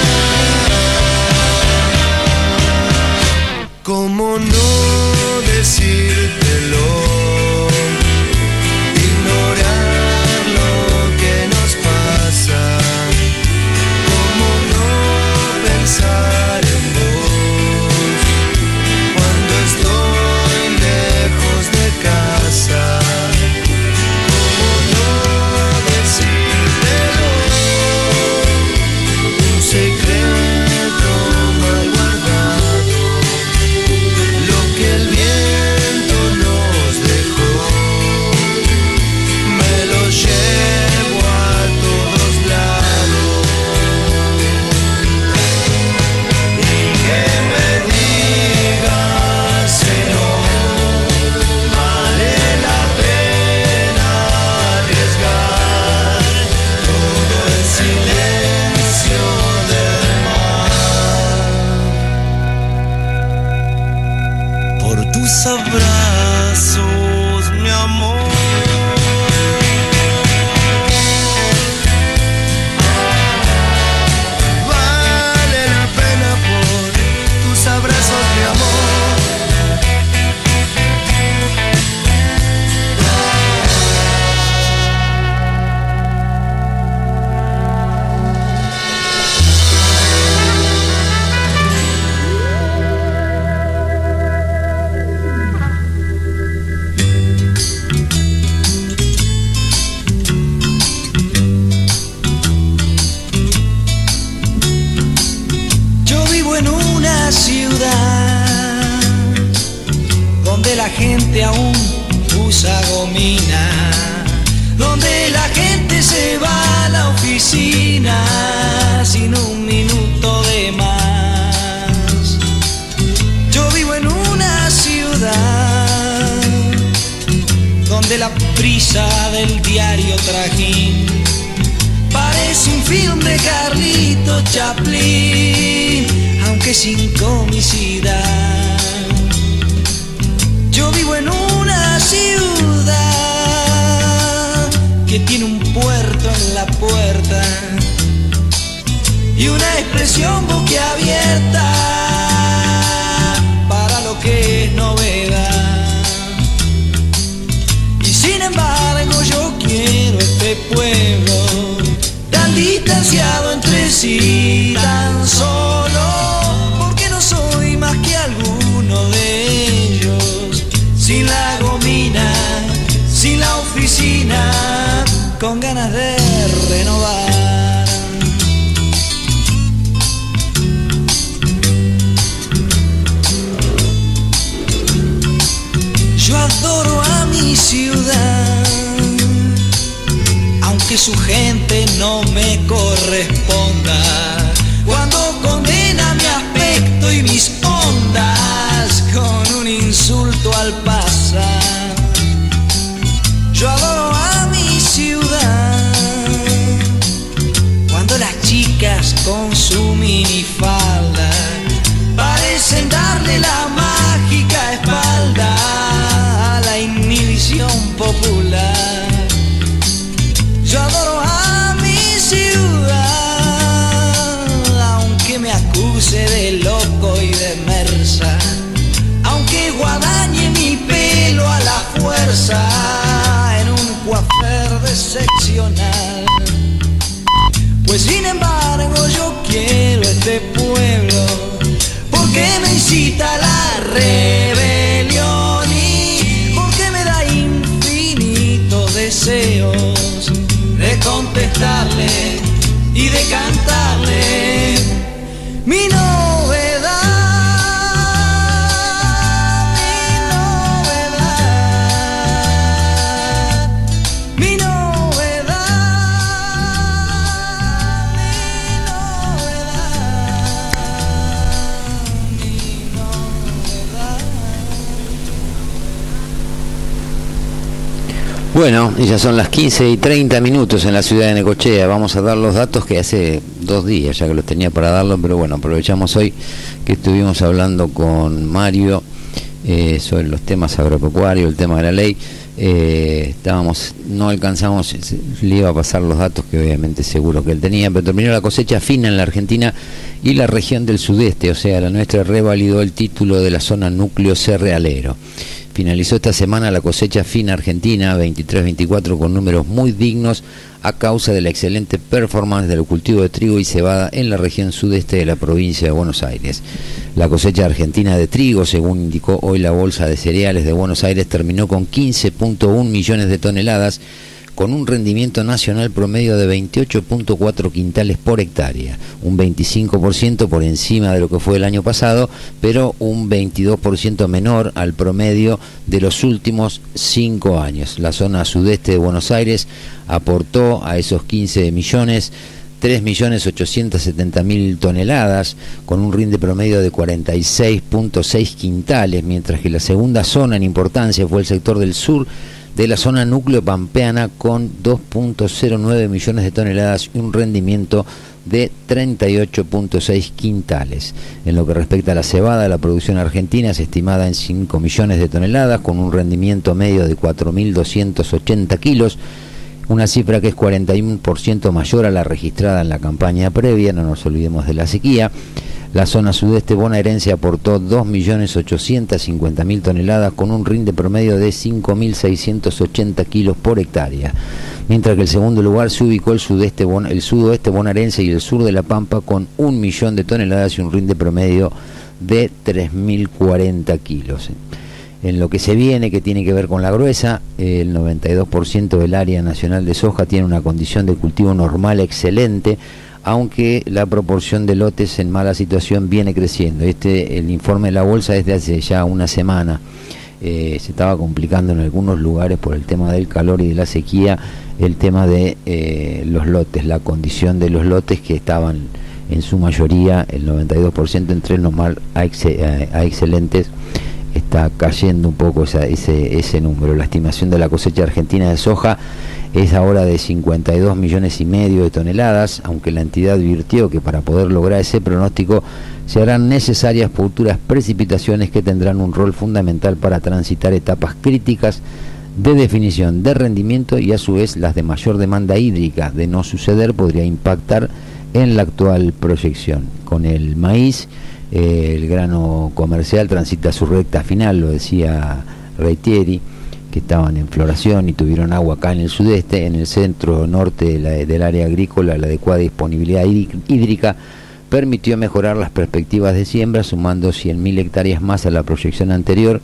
y de cantarle mi novedad. Bueno, ya son las 15 y 30 minutos en la ciudad de Necochea. Vamos a dar los datos que hace dos días ya que los tenía para darlos, pero bueno, aprovechamos hoy que estuvimos hablando con Mario eh, sobre los temas agropecuarios, el tema de la ley. Eh, estábamos, no alcanzamos, le iba a pasar los datos que obviamente seguro que él tenía, pero terminó la cosecha fina en la Argentina y la región del sudeste, o sea, la nuestra revalidó el título de la zona núcleo cerealero. Finalizó esta semana la cosecha fina argentina 23-24 con números muy dignos a causa de la excelente performance del cultivo de trigo y cebada en la región sudeste de la provincia de Buenos Aires. La cosecha argentina de trigo, según indicó hoy la Bolsa de Cereales de Buenos Aires, terminó con 15.1 millones de toneladas con un rendimiento nacional promedio de 28.4 quintales por hectárea, un 25% por encima de lo que fue el año pasado, pero un 22% menor al promedio de los últimos cinco años. La zona sudeste de Buenos Aires aportó a esos 15 millones 3.870.000 toneladas, con un rinde promedio de 46.6 quintales, mientras que la segunda zona en importancia fue el sector del sur de la zona núcleo pampeana con 2.09 millones de toneladas y un rendimiento de 38.6 quintales. En lo que respecta a la cebada, la producción argentina es estimada en 5 millones de toneladas con un rendimiento medio de 4.280 kilos, una cifra que es 41% mayor a la registrada en la campaña previa, no nos olvidemos de la sequía. La zona sudeste bonaerense aportó 2.850.000 toneladas con un rinde promedio de 5.680 kilos por hectárea, mientras que el segundo lugar se ubicó el, sudeste, el sudoeste bonaerense y el sur de La Pampa con un millón de toneladas y un rinde promedio de 3.040 kilos. En lo que se viene, que tiene que ver con la gruesa, el 92% del área nacional de soja tiene una condición de cultivo normal excelente, aunque la proporción de lotes en mala situación viene creciendo. Este, el informe de la bolsa es de hace ya una semana. eh, se estaba complicando en algunos lugares por el tema del calor y de la sequía, el tema de eh, los lotes, la condición de los lotes que estaban en su mayoría, el 92% entre a, ex- a excelentes, está cayendo un poco esa- ese, ese número. La estimación de la cosecha argentina de soja es ahora de 52 millones y medio de toneladas, aunque la entidad advirtió que para poder lograr ese pronóstico se harán necesarias futuras precipitaciones que tendrán un rol fundamental para transitar etapas críticas de definición de rendimiento y a su vez las de mayor demanda hídrica. De no suceder podría impactar en la actual proyección. Con el maíz, el grano comercial transita su recta final, lo decía Reitieri, que estaban en floración y tuvieron agua acá en el sudeste, en el centro norte del área agrícola, la adecuada disponibilidad hídric- hídrica permitió mejorar las perspectivas de siembra, sumando 100.000 hectáreas más a la proyección anterior.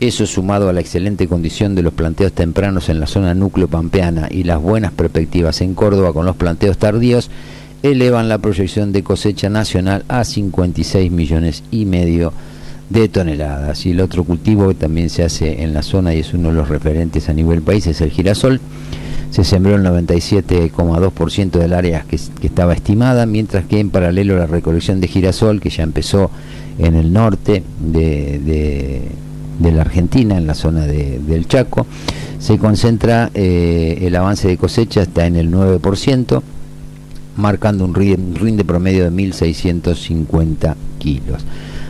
Eso sumado a la excelente condición de los planteos tempranos en la zona núcleo pampeana y las buenas perspectivas en Córdoba con los planteos tardíos, elevan la proyección de cosecha nacional a 56 millones y medio de toneladas. Y el otro cultivo que también se hace en la zona y es uno de los referentes a nivel país es el girasol. Se sembró el 97,2% del área que, estaba estimada, mientras que en paralelo la recolección de girasol, que ya empezó en el norte de la Argentina, en la zona de- del Chaco, se concentra eh, el avance de cosecha está en el 9%, marcando un ri- un rinde promedio de 1.650 kilos.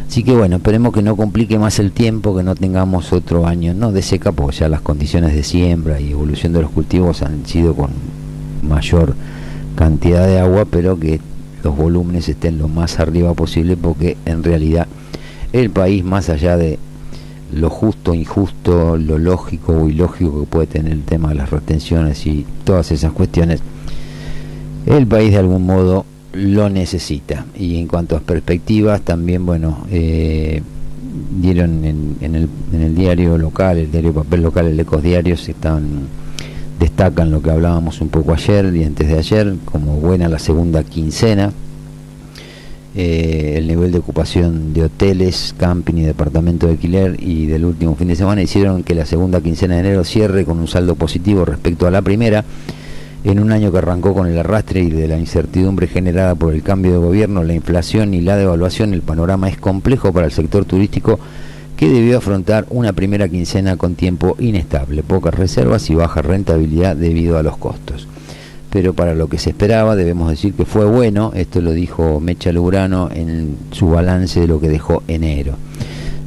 Así que bueno, esperemos que no complique más el tiempo, que no tengamos otro año no de seca, porque ya las condiciones de siembra y evolución de los cultivos han sido con mayor cantidad de agua, pero que los volúmenes estén lo más arriba posible, porque en realidad el país, más allá de lo justo, injusto, lo lógico o ilógico que puede tener el tema de las retenciones y todas esas cuestiones, el país de algún modo lo necesita. Y en cuanto a perspectivas, también, bueno, eh, dieron en, en el, en el diario local, el diario papel local, el Ecos Diarios, están, destacan lo que hablábamos un poco ayer y antes de ayer, como buena la segunda quincena. Eh, el nivel de ocupación de hoteles, camping y departamento de alquiler y del último fin de semana hicieron que la segunda quincena de enero cierre con un saldo positivo respecto a la primera en un año que arrancó con el arrastre y de la incertidumbre generada por el cambio de gobierno, la inflación y la devaluación, el panorama es complejo para el sector turístico que debió afrontar una primera quincena con tiempo inestable, pocas reservas y baja rentabilidad debido a los costos. Pero para lo que se esperaba debemos decir que fue bueno, esto lo dijo Mecha Lurano en su balance de lo que dejó enero.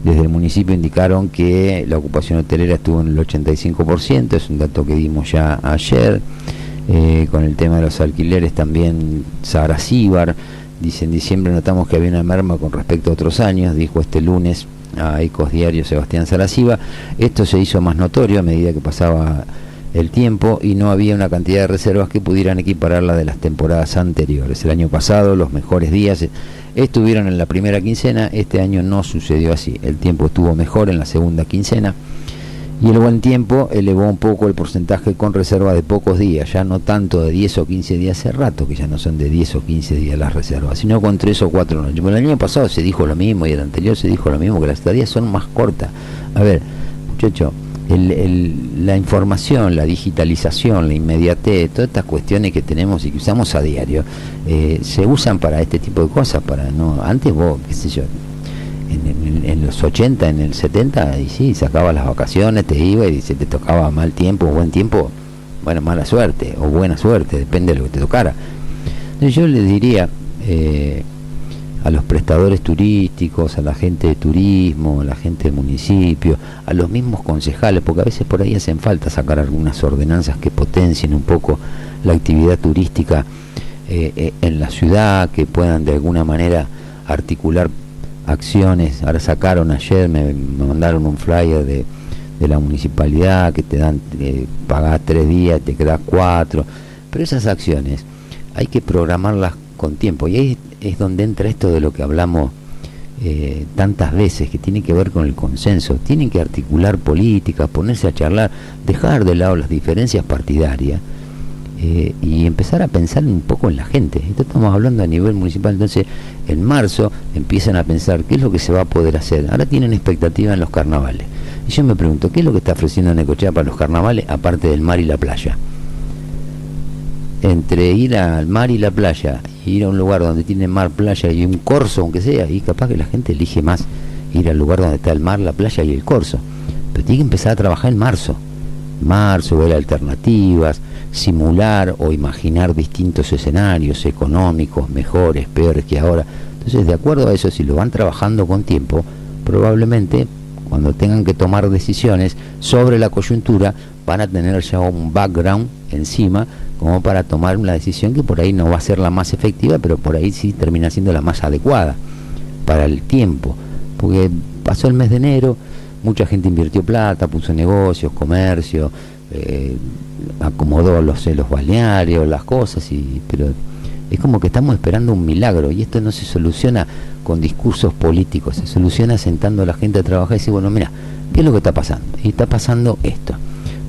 Desde el municipio indicaron que la ocupación hotelera estuvo en el 85%, es un dato que dimos ya ayer. Eh, con el tema de los alquileres también Sara Cibar dice en diciembre notamos que había una merma con respecto a otros años, dijo este lunes a Ecos Diario Sebastián Sarasiva. Esto se hizo más notorio a medida que pasaba el tiempo y no había una cantidad de reservas que pudieran equiparar la de las temporadas anteriores. El año pasado los mejores días estuvieron en la primera quincena, este año no sucedió así. El tiempo estuvo mejor en la segunda quincena y el buen tiempo elevó un poco el porcentaje con reserva de pocos días, ya no tanto de 10 o 15 días hace rato, que ya no son de 10 o 15 días las reservas, sino con 3 o 4 noches. Bueno, el año pasado se dijo lo mismo y el anterior se dijo lo mismo, que las estadías son más cortas. A ver, muchacho, el- el- la información, la digitalización, la inmediatez, todas estas cuestiones que tenemos y que usamos a diario, eh, se usan para este tipo de cosas, para no, antes vos, qué sé yo, en, los 80, en el 70, y sí, sacabas las vacaciones, te iba y se te tocaba mal tiempo, buen tiempo, bueno, mala suerte o buena suerte, depende de lo que te tocara. Entonces yo les diría eh, a los prestadores turísticos, a la gente de turismo, a la gente del municipio, a los mismos concejales, porque a veces por ahí hacen falta sacar algunas ordenanzas que potencien un poco la actividad turística eh, eh, en la ciudad, que puedan de alguna manera articular acciones. Ahora sacaron ayer, me, mandaron un flyer de, de la municipalidad que te dan, eh, pagás tres días, te quedas cuatro. Pero esas acciones hay que programarlas con tiempo. Y ahí es donde entra esto de lo que hablamos eh, tantas veces, que tiene que ver con el consenso. Tienen que articular políticas, ponerse a charlar, dejar de lado las diferencias partidarias eh, y empezar a pensar un poco en la gente. Esto estamos hablando a nivel municipal, entonces en marzo empiezan a pensar qué es lo que se va a poder hacer. Ahora tienen expectativa en los carnavales. Y yo me pregunto, ¿qué es lo que está ofreciendo Necochea para los carnavales aparte del mar y la playa? Entre ir al mar y la playa, ir a un lugar donde tiene mar, playa y un corso, aunque sea, y capaz que la gente elige más ir al lugar donde está el mar, la playa y el corso. Pero tiene que empezar a trabajar en marzo. Marzo, ver alternativas, simular o imaginar distintos escenarios económicos, mejores, peores que ahora. Entonces, de acuerdo a eso, si lo van trabajando con tiempo, probablemente cuando tengan que tomar decisiones sobre la coyuntura, van a tener ya un background encima como para tomar una decisión que por ahí no va a ser la más efectiva, pero por ahí sí termina siendo la más adecuada para el tiempo. Porque pasó el mes de enero, mucha gente invirtió plata, puso negocios, comercio, eh, acomodó los, los balnearios, las cosas, y, pero es como que estamos esperando un milagro y esto no se soluciona con discursos políticos, se soluciona sentando a la gente a trabajar y decir, bueno, mira, ¿qué es lo que está pasando? Y está pasando esto.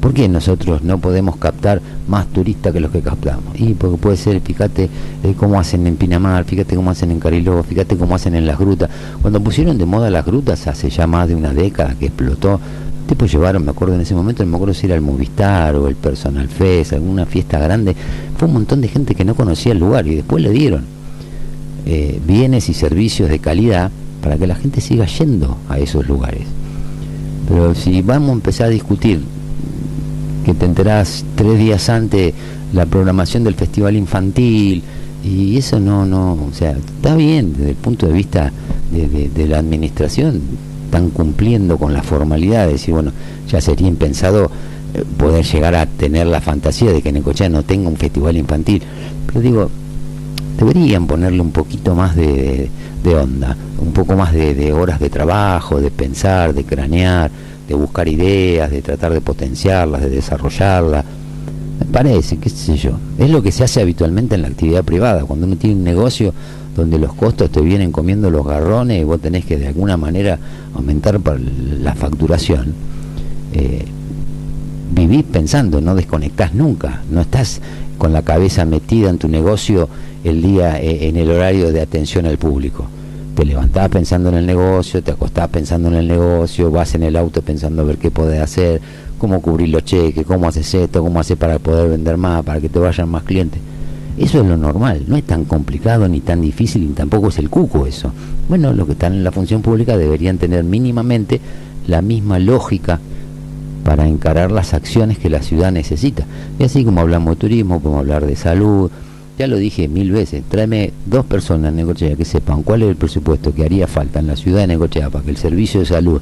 ¿Por qué nosotros no podemos captar más turistas que los que captamos? Y porque puede ser, fíjate eh, cómo hacen en Pinamar, fíjate cómo hacen en Cariló, fíjate cómo hacen en las grutas. Cuando pusieron de moda las grutas hace ya más de una década que explotó, tipo llevaron, me acuerdo en ese momento, no me acuerdo si era el Movistar o el Personal Fest, alguna fiesta grande, fue un montón de gente que no conocía el lugar y después le dieron eh, bienes y servicios de calidad para que la gente siga yendo a esos lugares. Pero si vamos a empezar a discutir que te enterás tres días antes la programación del festival infantil y eso no, no, o sea, está bien desde el punto de vista de, de- la administración, están cumpliendo con las formalidades y bueno, ya sería impensado eh, poder llegar a tener la fantasía de que Necochea no tenga un festival infantil. Pero digo, deberían ponerle un poquito más de, de onda, un poco más de, de horas de trabajo, de pensar, de cranear, de buscar ideas, de tratar de potenciarlas, de desarrollarlas. Me parece, qué sé yo. Es lo que se hace habitualmente en la actividad privada. Cuando uno tiene un negocio donde los costos te vienen comiendo los garrones y vos tenés que de alguna manera aumentar la facturación, eh, vivís pensando, no desconectás nunca, no estás con la cabeza metida en tu negocio el día eh, en el horario de atención al público. Te levantás pensando en el negocio, te acostás pensando en el negocio, vas en el auto pensando a ver qué podés hacer, cómo cubrir los cheques, cómo haces esto, cómo haces para poder vender más, para que te vayan más clientes. Eso es lo normal, no es tan complicado ni tan difícil, ni tampoco es el cuco eso. Bueno, los que están en la función pública deberían tener mínimamente la misma lógica para encarar las acciones que la ciudad necesita. Y así como hablamos de turismo, podemos hablar de salud. Ya lo dije mil veces, tráeme dos personas en que sepan cuál es el presupuesto que haría falta en la ciudad de Necochea para que el servicio de salud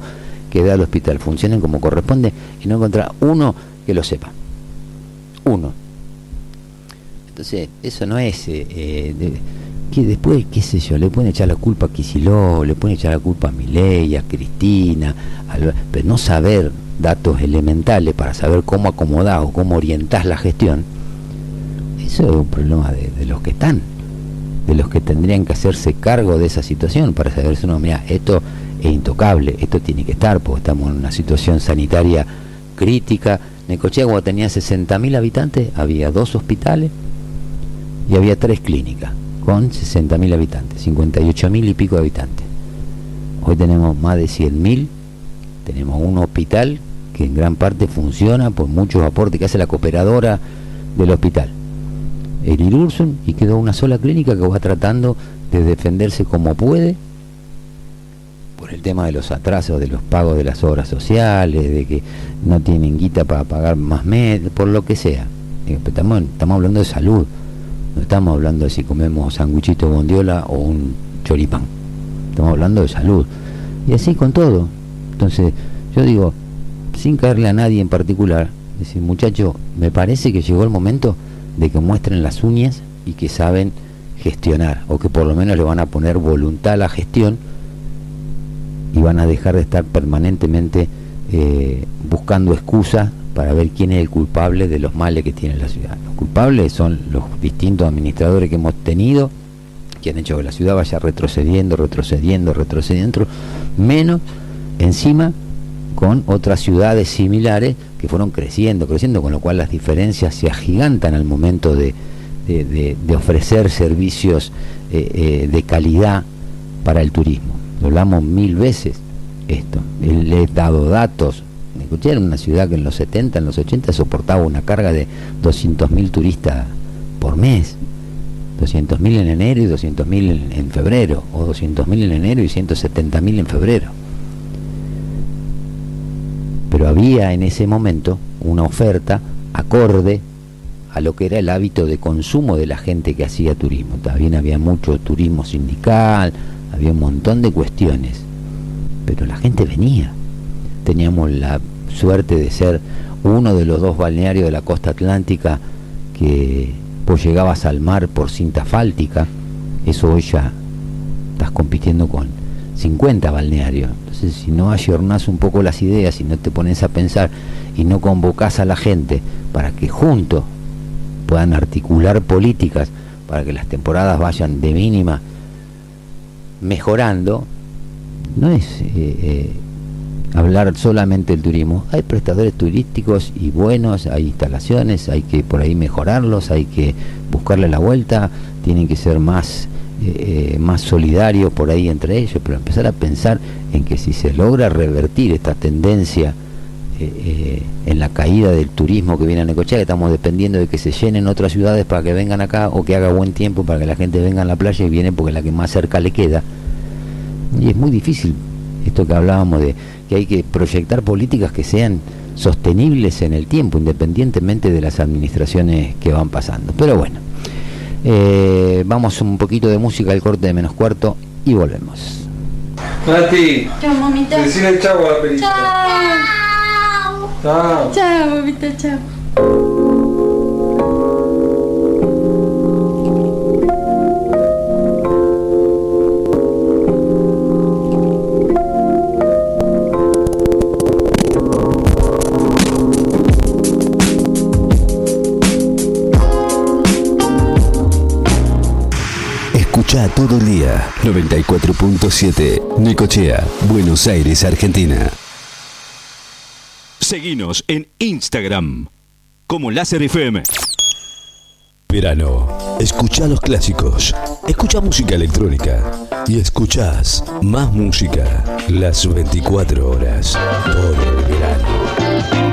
que da al hospital funcione como corresponde y no encontrar uno que lo sepa. Uno. Entonces, eso no es... eh, eh, de- que después, qué sé yo, le pueden echar la culpa a Kicillof, le pueden echar la culpa a Milei, a Cristina, al- pero no saber datos elementales para saber cómo acomodar o cómo orientar la gestión, eso es un problema de, los que están, de los que tendrían que hacerse cargo de esa situación para saber si no, mira, esto es intocable, esto tiene que estar, porque estamos en una situación sanitaria crítica. Necochea, cuando tenía 60.000 habitantes, había dos hospitales y había tres clínicas con 60.000 habitantes, 58.000 y pico de habitantes. Hoy tenemos más de 100.000, tenemos un hospital que en gran parte funciona por muchos aportes que hace la cooperadora del hospital, el Irursun, y quedó una sola clínica que va tratando de defenderse como puede por el tema de los atrasos de los pagos de las obras sociales, de que no tienen guita para pagar más med, por lo que sea. Eh, estamos hablando de salud, no estamos hablando de si comemos sanguichito bondiola o un choripán. Estamos hablando de salud. Y así con todo. Entonces, yo digo, sin caerle a nadie en particular, decir, muchacho, me parece que llegó el momento de que muestren las uñas y que saben gestionar, o que por lo menos le van a poner voluntad a la gestión y van a dejar de estar permanentemente eh, buscando excusas para ver quién es el culpable de los males que tiene la ciudad. Los culpables son los distintos administradores que hemos tenido, que han hecho que la ciudad vaya retrocediendo, retrocediendo, retrocediendo, menos encima con otras ciudades similares que fueron creciendo, creciendo, con lo cual las diferencias se agigantan al momento de, de- ofrecer servicios eh, eh, de calidad para el turismo. Lo hablamos mil veces esto. Le he dado datos. Escuché, una ciudad que en los 70, en los 80 soportaba una carga de 200.000 turistas por mes. 200.000 en enero y 200.000 en, en febrero, o 200.000 en enero y 170.000 en febrero. Pero había en ese momento una oferta acorde a lo que era el hábito de consumo de la gente que hacía turismo. También había mucho turismo sindical, había un montón de cuestiones, pero la gente venía. Teníamos la suerte de ser uno de los dos balnearios de la costa atlántica que vos llegabas al mar por cinta fáltica, eso hoy ya estás compitiendo con 50 balnearios. Entonces, si no ayornás un poco las ideas, si no te pones a pensar y no convocás a la gente para que juntos puedan articular políticas para que las temporadas vayan de mínima mejorando, no es eh, eh, hablar solamente del turismo. Hay prestadores turísticos y buenos, hay instalaciones, hay que por ahí mejorarlos, hay que buscarle la vuelta, tienen que ser más, eh, más solidarios por ahí entre ellos, pero empezar a pensar en que si se logra revertir esta tendencia eh, eh, en la caída del turismo que viene a Necochea, que estamos dependiendo de que se llenen otras ciudades para que vengan acá o que haga buen tiempo para que la gente venga a la playa y viene porque es la que más cerca le queda. Y es muy difícil esto que hablábamos de que hay que proyectar políticas que sean sostenibles en el tiempo, independientemente de las administraciones que van pasando. Pero bueno, eh, vamos un poquito de música al corte de menos cuarto y volvemos. Nati, Chao, mamita. decile chau a la película. Chao. Chao. Chao, mamita, chao. Todo el día. 94.7 Necochea, Buenos Aires, Argentina. Seguinos en Instagram como Láser FM. Verano. Escucha los clásicos. Escucha música electrónica. Y escuchás más música las 24 horas. Todo el verano.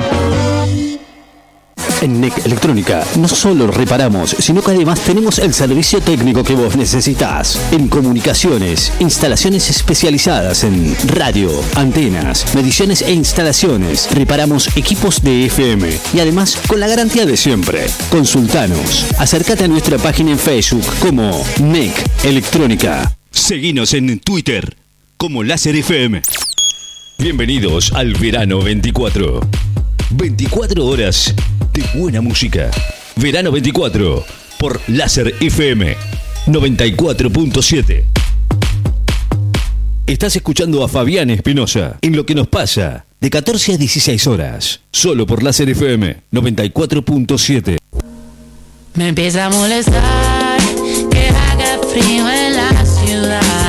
En NEC Electrónica no solo reparamos, sino que además tenemos el servicio técnico que vos necesitas. En comunicaciones, instalaciones especializadas en radio, antenas, mediciones e instalaciones. Reparamos equipos de FM y además con la garantía de siempre. Consultanos. Acércate a nuestra página en Facebook como NEC Electrónica. Seguinos en Twitter como Láser FM. Bienvenidos al verano 24. 24 horas de buena música. Verano 24 por Láser FM 94.7. Estás escuchando a Fabián Espinosa en lo que nos pasa de 14 a 16 horas, solo por Láser FM 94.7. Me empieza a molestar que haga frío en la ciudad.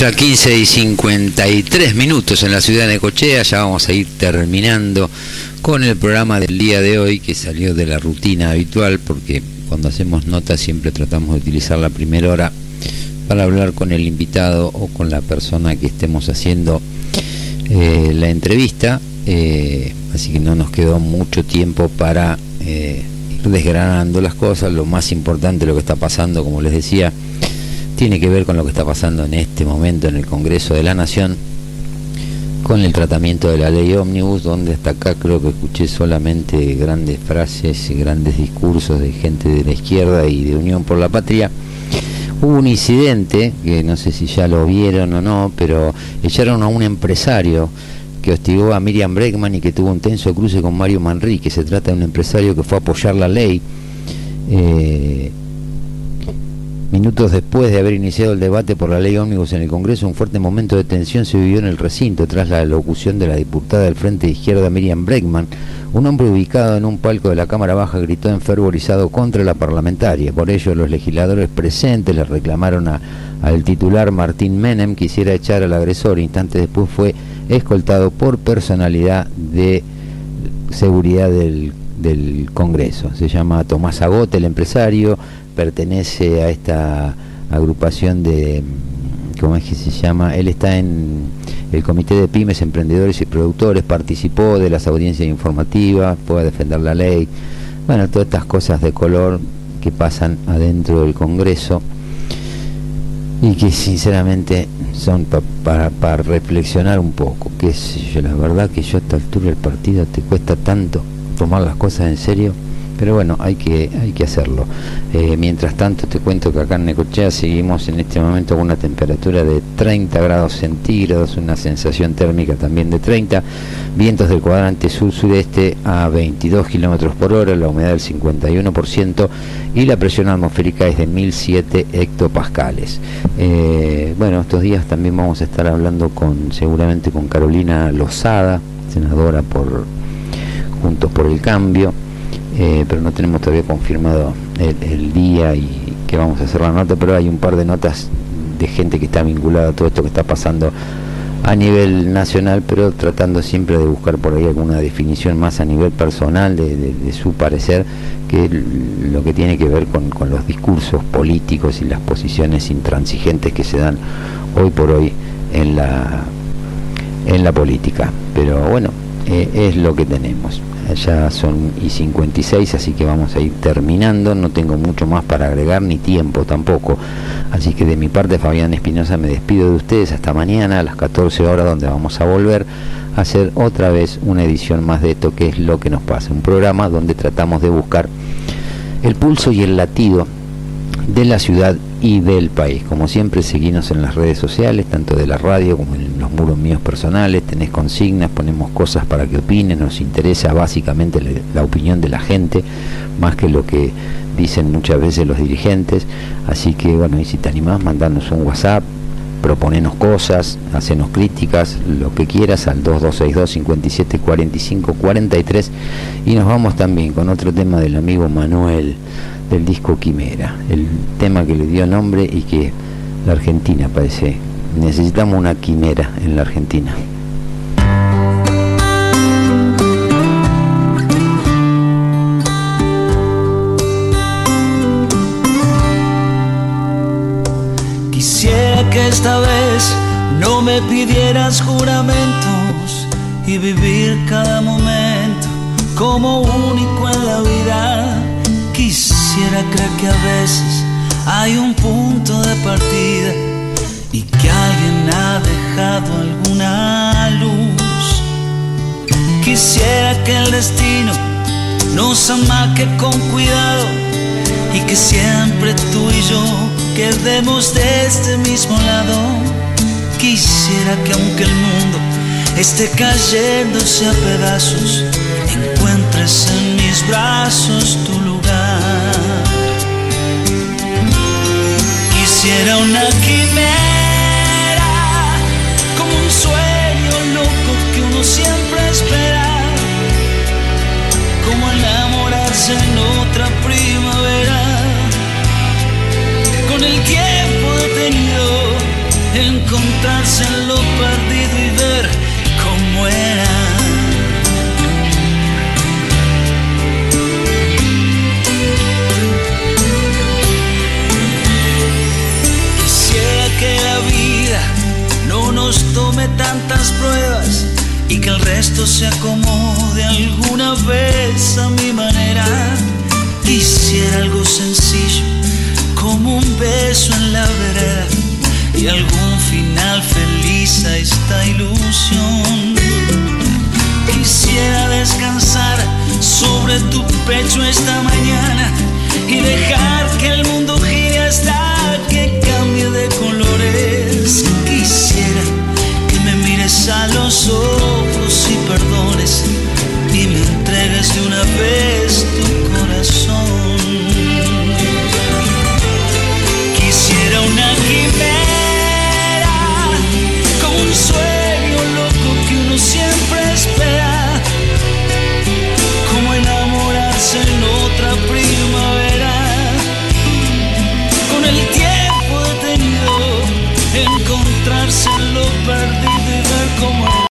Ya 15 y 53 minutos en la ciudad de Necochea, ya vamos a ir terminando con el programa del día de hoy que salió de la rutina habitual porque cuando hacemos notas siempre tratamos de utilizar la primera hora para hablar con el invitado o con la persona que estemos haciendo eh, la entrevista, eh, así que no nos quedó mucho tiempo para eh, ir desgranando las cosas, lo más importante, lo que está pasando, como les decía, tiene que ver con lo que está pasando en este momento en el Congreso de la Nación, con el tratamiento de la ley ómnibus, donde hasta acá creo que escuché solamente grandes frases y grandes discursos de gente de la izquierda y de Unión por la Patria. Hubo un incidente, que no sé si ya lo vieron o no, pero echaron a un empresario que hostigó a Miriam Bregman y que tuvo un tenso cruce con Mario Manrique. Se trata de un empresario que fue a apoyar la ley. Eh, Minutos después de haber iniciado el debate por la ley ómnibus en el Congreso, un fuerte momento de tensión se vivió en el recinto tras la locución de la diputada del Frente Izquierda Miriam Bregman. Un hombre ubicado en un palco de la Cámara Baja gritó enfervorizado contra la parlamentaria. Por ello, los legisladores presentes le reclamaron a- al titular Martín Menem que hiciera echar al agresor. Instantes después fue escoltado por personalidad de seguridad del Congreso. Se llama Tomás Agote, el empresario, pertenece a esta agrupación de, ¿cómo es que se llama? Él está en el Comité de Pymes, Emprendedores y Productores, participó de las audiencias informativas, a defender la ley, bueno, todas estas cosas de color que pasan adentro del Congreso y que sinceramente son pa- para, para reflexionar un poco, que yo, la verdad que yo a esta altura del partido te cuesta tanto tomar las cosas en serio, pero bueno, hay que, hay que hacerlo. Eh, mientras tanto te cuento que acá en Necochea seguimos en este momento con una temperatura de 30 grados centígrados, una sensación térmica también de 30, vientos del cuadrante sur-sureste a 22 kilómetros por hora, la humedad del 51% y la presión atmosférica es de 1007 hectopascales. Eh, bueno, estos días también vamos a estar hablando con seguramente con Carolina Lozada, senadora por Juntos por el Cambio, eh, pero no tenemos todavía confirmado el, día y que vamos a hacer la nota, pero hay un par de notas de gente que está vinculada a todo esto que está pasando a nivel nacional, pero tratando siempre de buscar por ahí alguna definición más a nivel personal de, su parecer, que lo que tiene que ver con, con los discursos políticos y las posiciones intransigentes que se dan hoy por hoy en la, en la política. Pero bueno, eh, es lo que tenemos. Ya son y 56, así que vamos a ir terminando. No tengo mucho más para agregar, ni tiempo tampoco. Así que de mi parte, Fabián Espinosa, me despido de ustedes hasta mañana a las 14 horas, donde vamos a volver a hacer otra vez una edición más de esto que es lo que nos pasa. Un programa donde tratamos de buscar el pulso y el latido de la ciudad y del país. Como siempre, seguimos en las redes sociales, tanto de la radio como en los muros míos personales. Tenés consignas, ponemos cosas para que opinen. Nos interesa básicamente la, opinión de la gente, más que lo que dicen muchas veces los dirigentes. Así que, bueno, y si te animás, mandarnos un WhatsApp, proponenos cosas, hacenos críticas, lo que quieras al 2262 57 45 43 y nos vamos también con otro tema del amigo Manuel del disco Quimera, el tema que le dio nombre y que la Argentina parece necesitamos una quimera en la Argentina. Quisiera que esta vez no me pidieras juramentos y vivir cada momento como único en la vida. Quisiera creer que a veces hay un punto de partida y que alguien ha dejado alguna luz. Quisiera que el destino nos amaque con cuidado y que siempre tú y yo quedemos de este mismo lado. Quisiera que aunque el mundo esté cayéndose a pedazos, encuentres en mis brazos tu lugar. pareciera una quimera, como un sueño loco que uno siempre espera, como enamorarse en otra primavera, con el tiempo detenido, encontrarse en lo perdido. Tome tantas pruebas y que el resto se acomode alguna vez a mi manera. Quisiera algo sencillo, como un beso en la vereda y algún final feliz a esta ilusión. Quisiera descansar sobre tu pecho esta mañana y dejar que el mundo gire hasta que cambie de colores. A los ojos y perdones y me entregues de una vez tu corazón.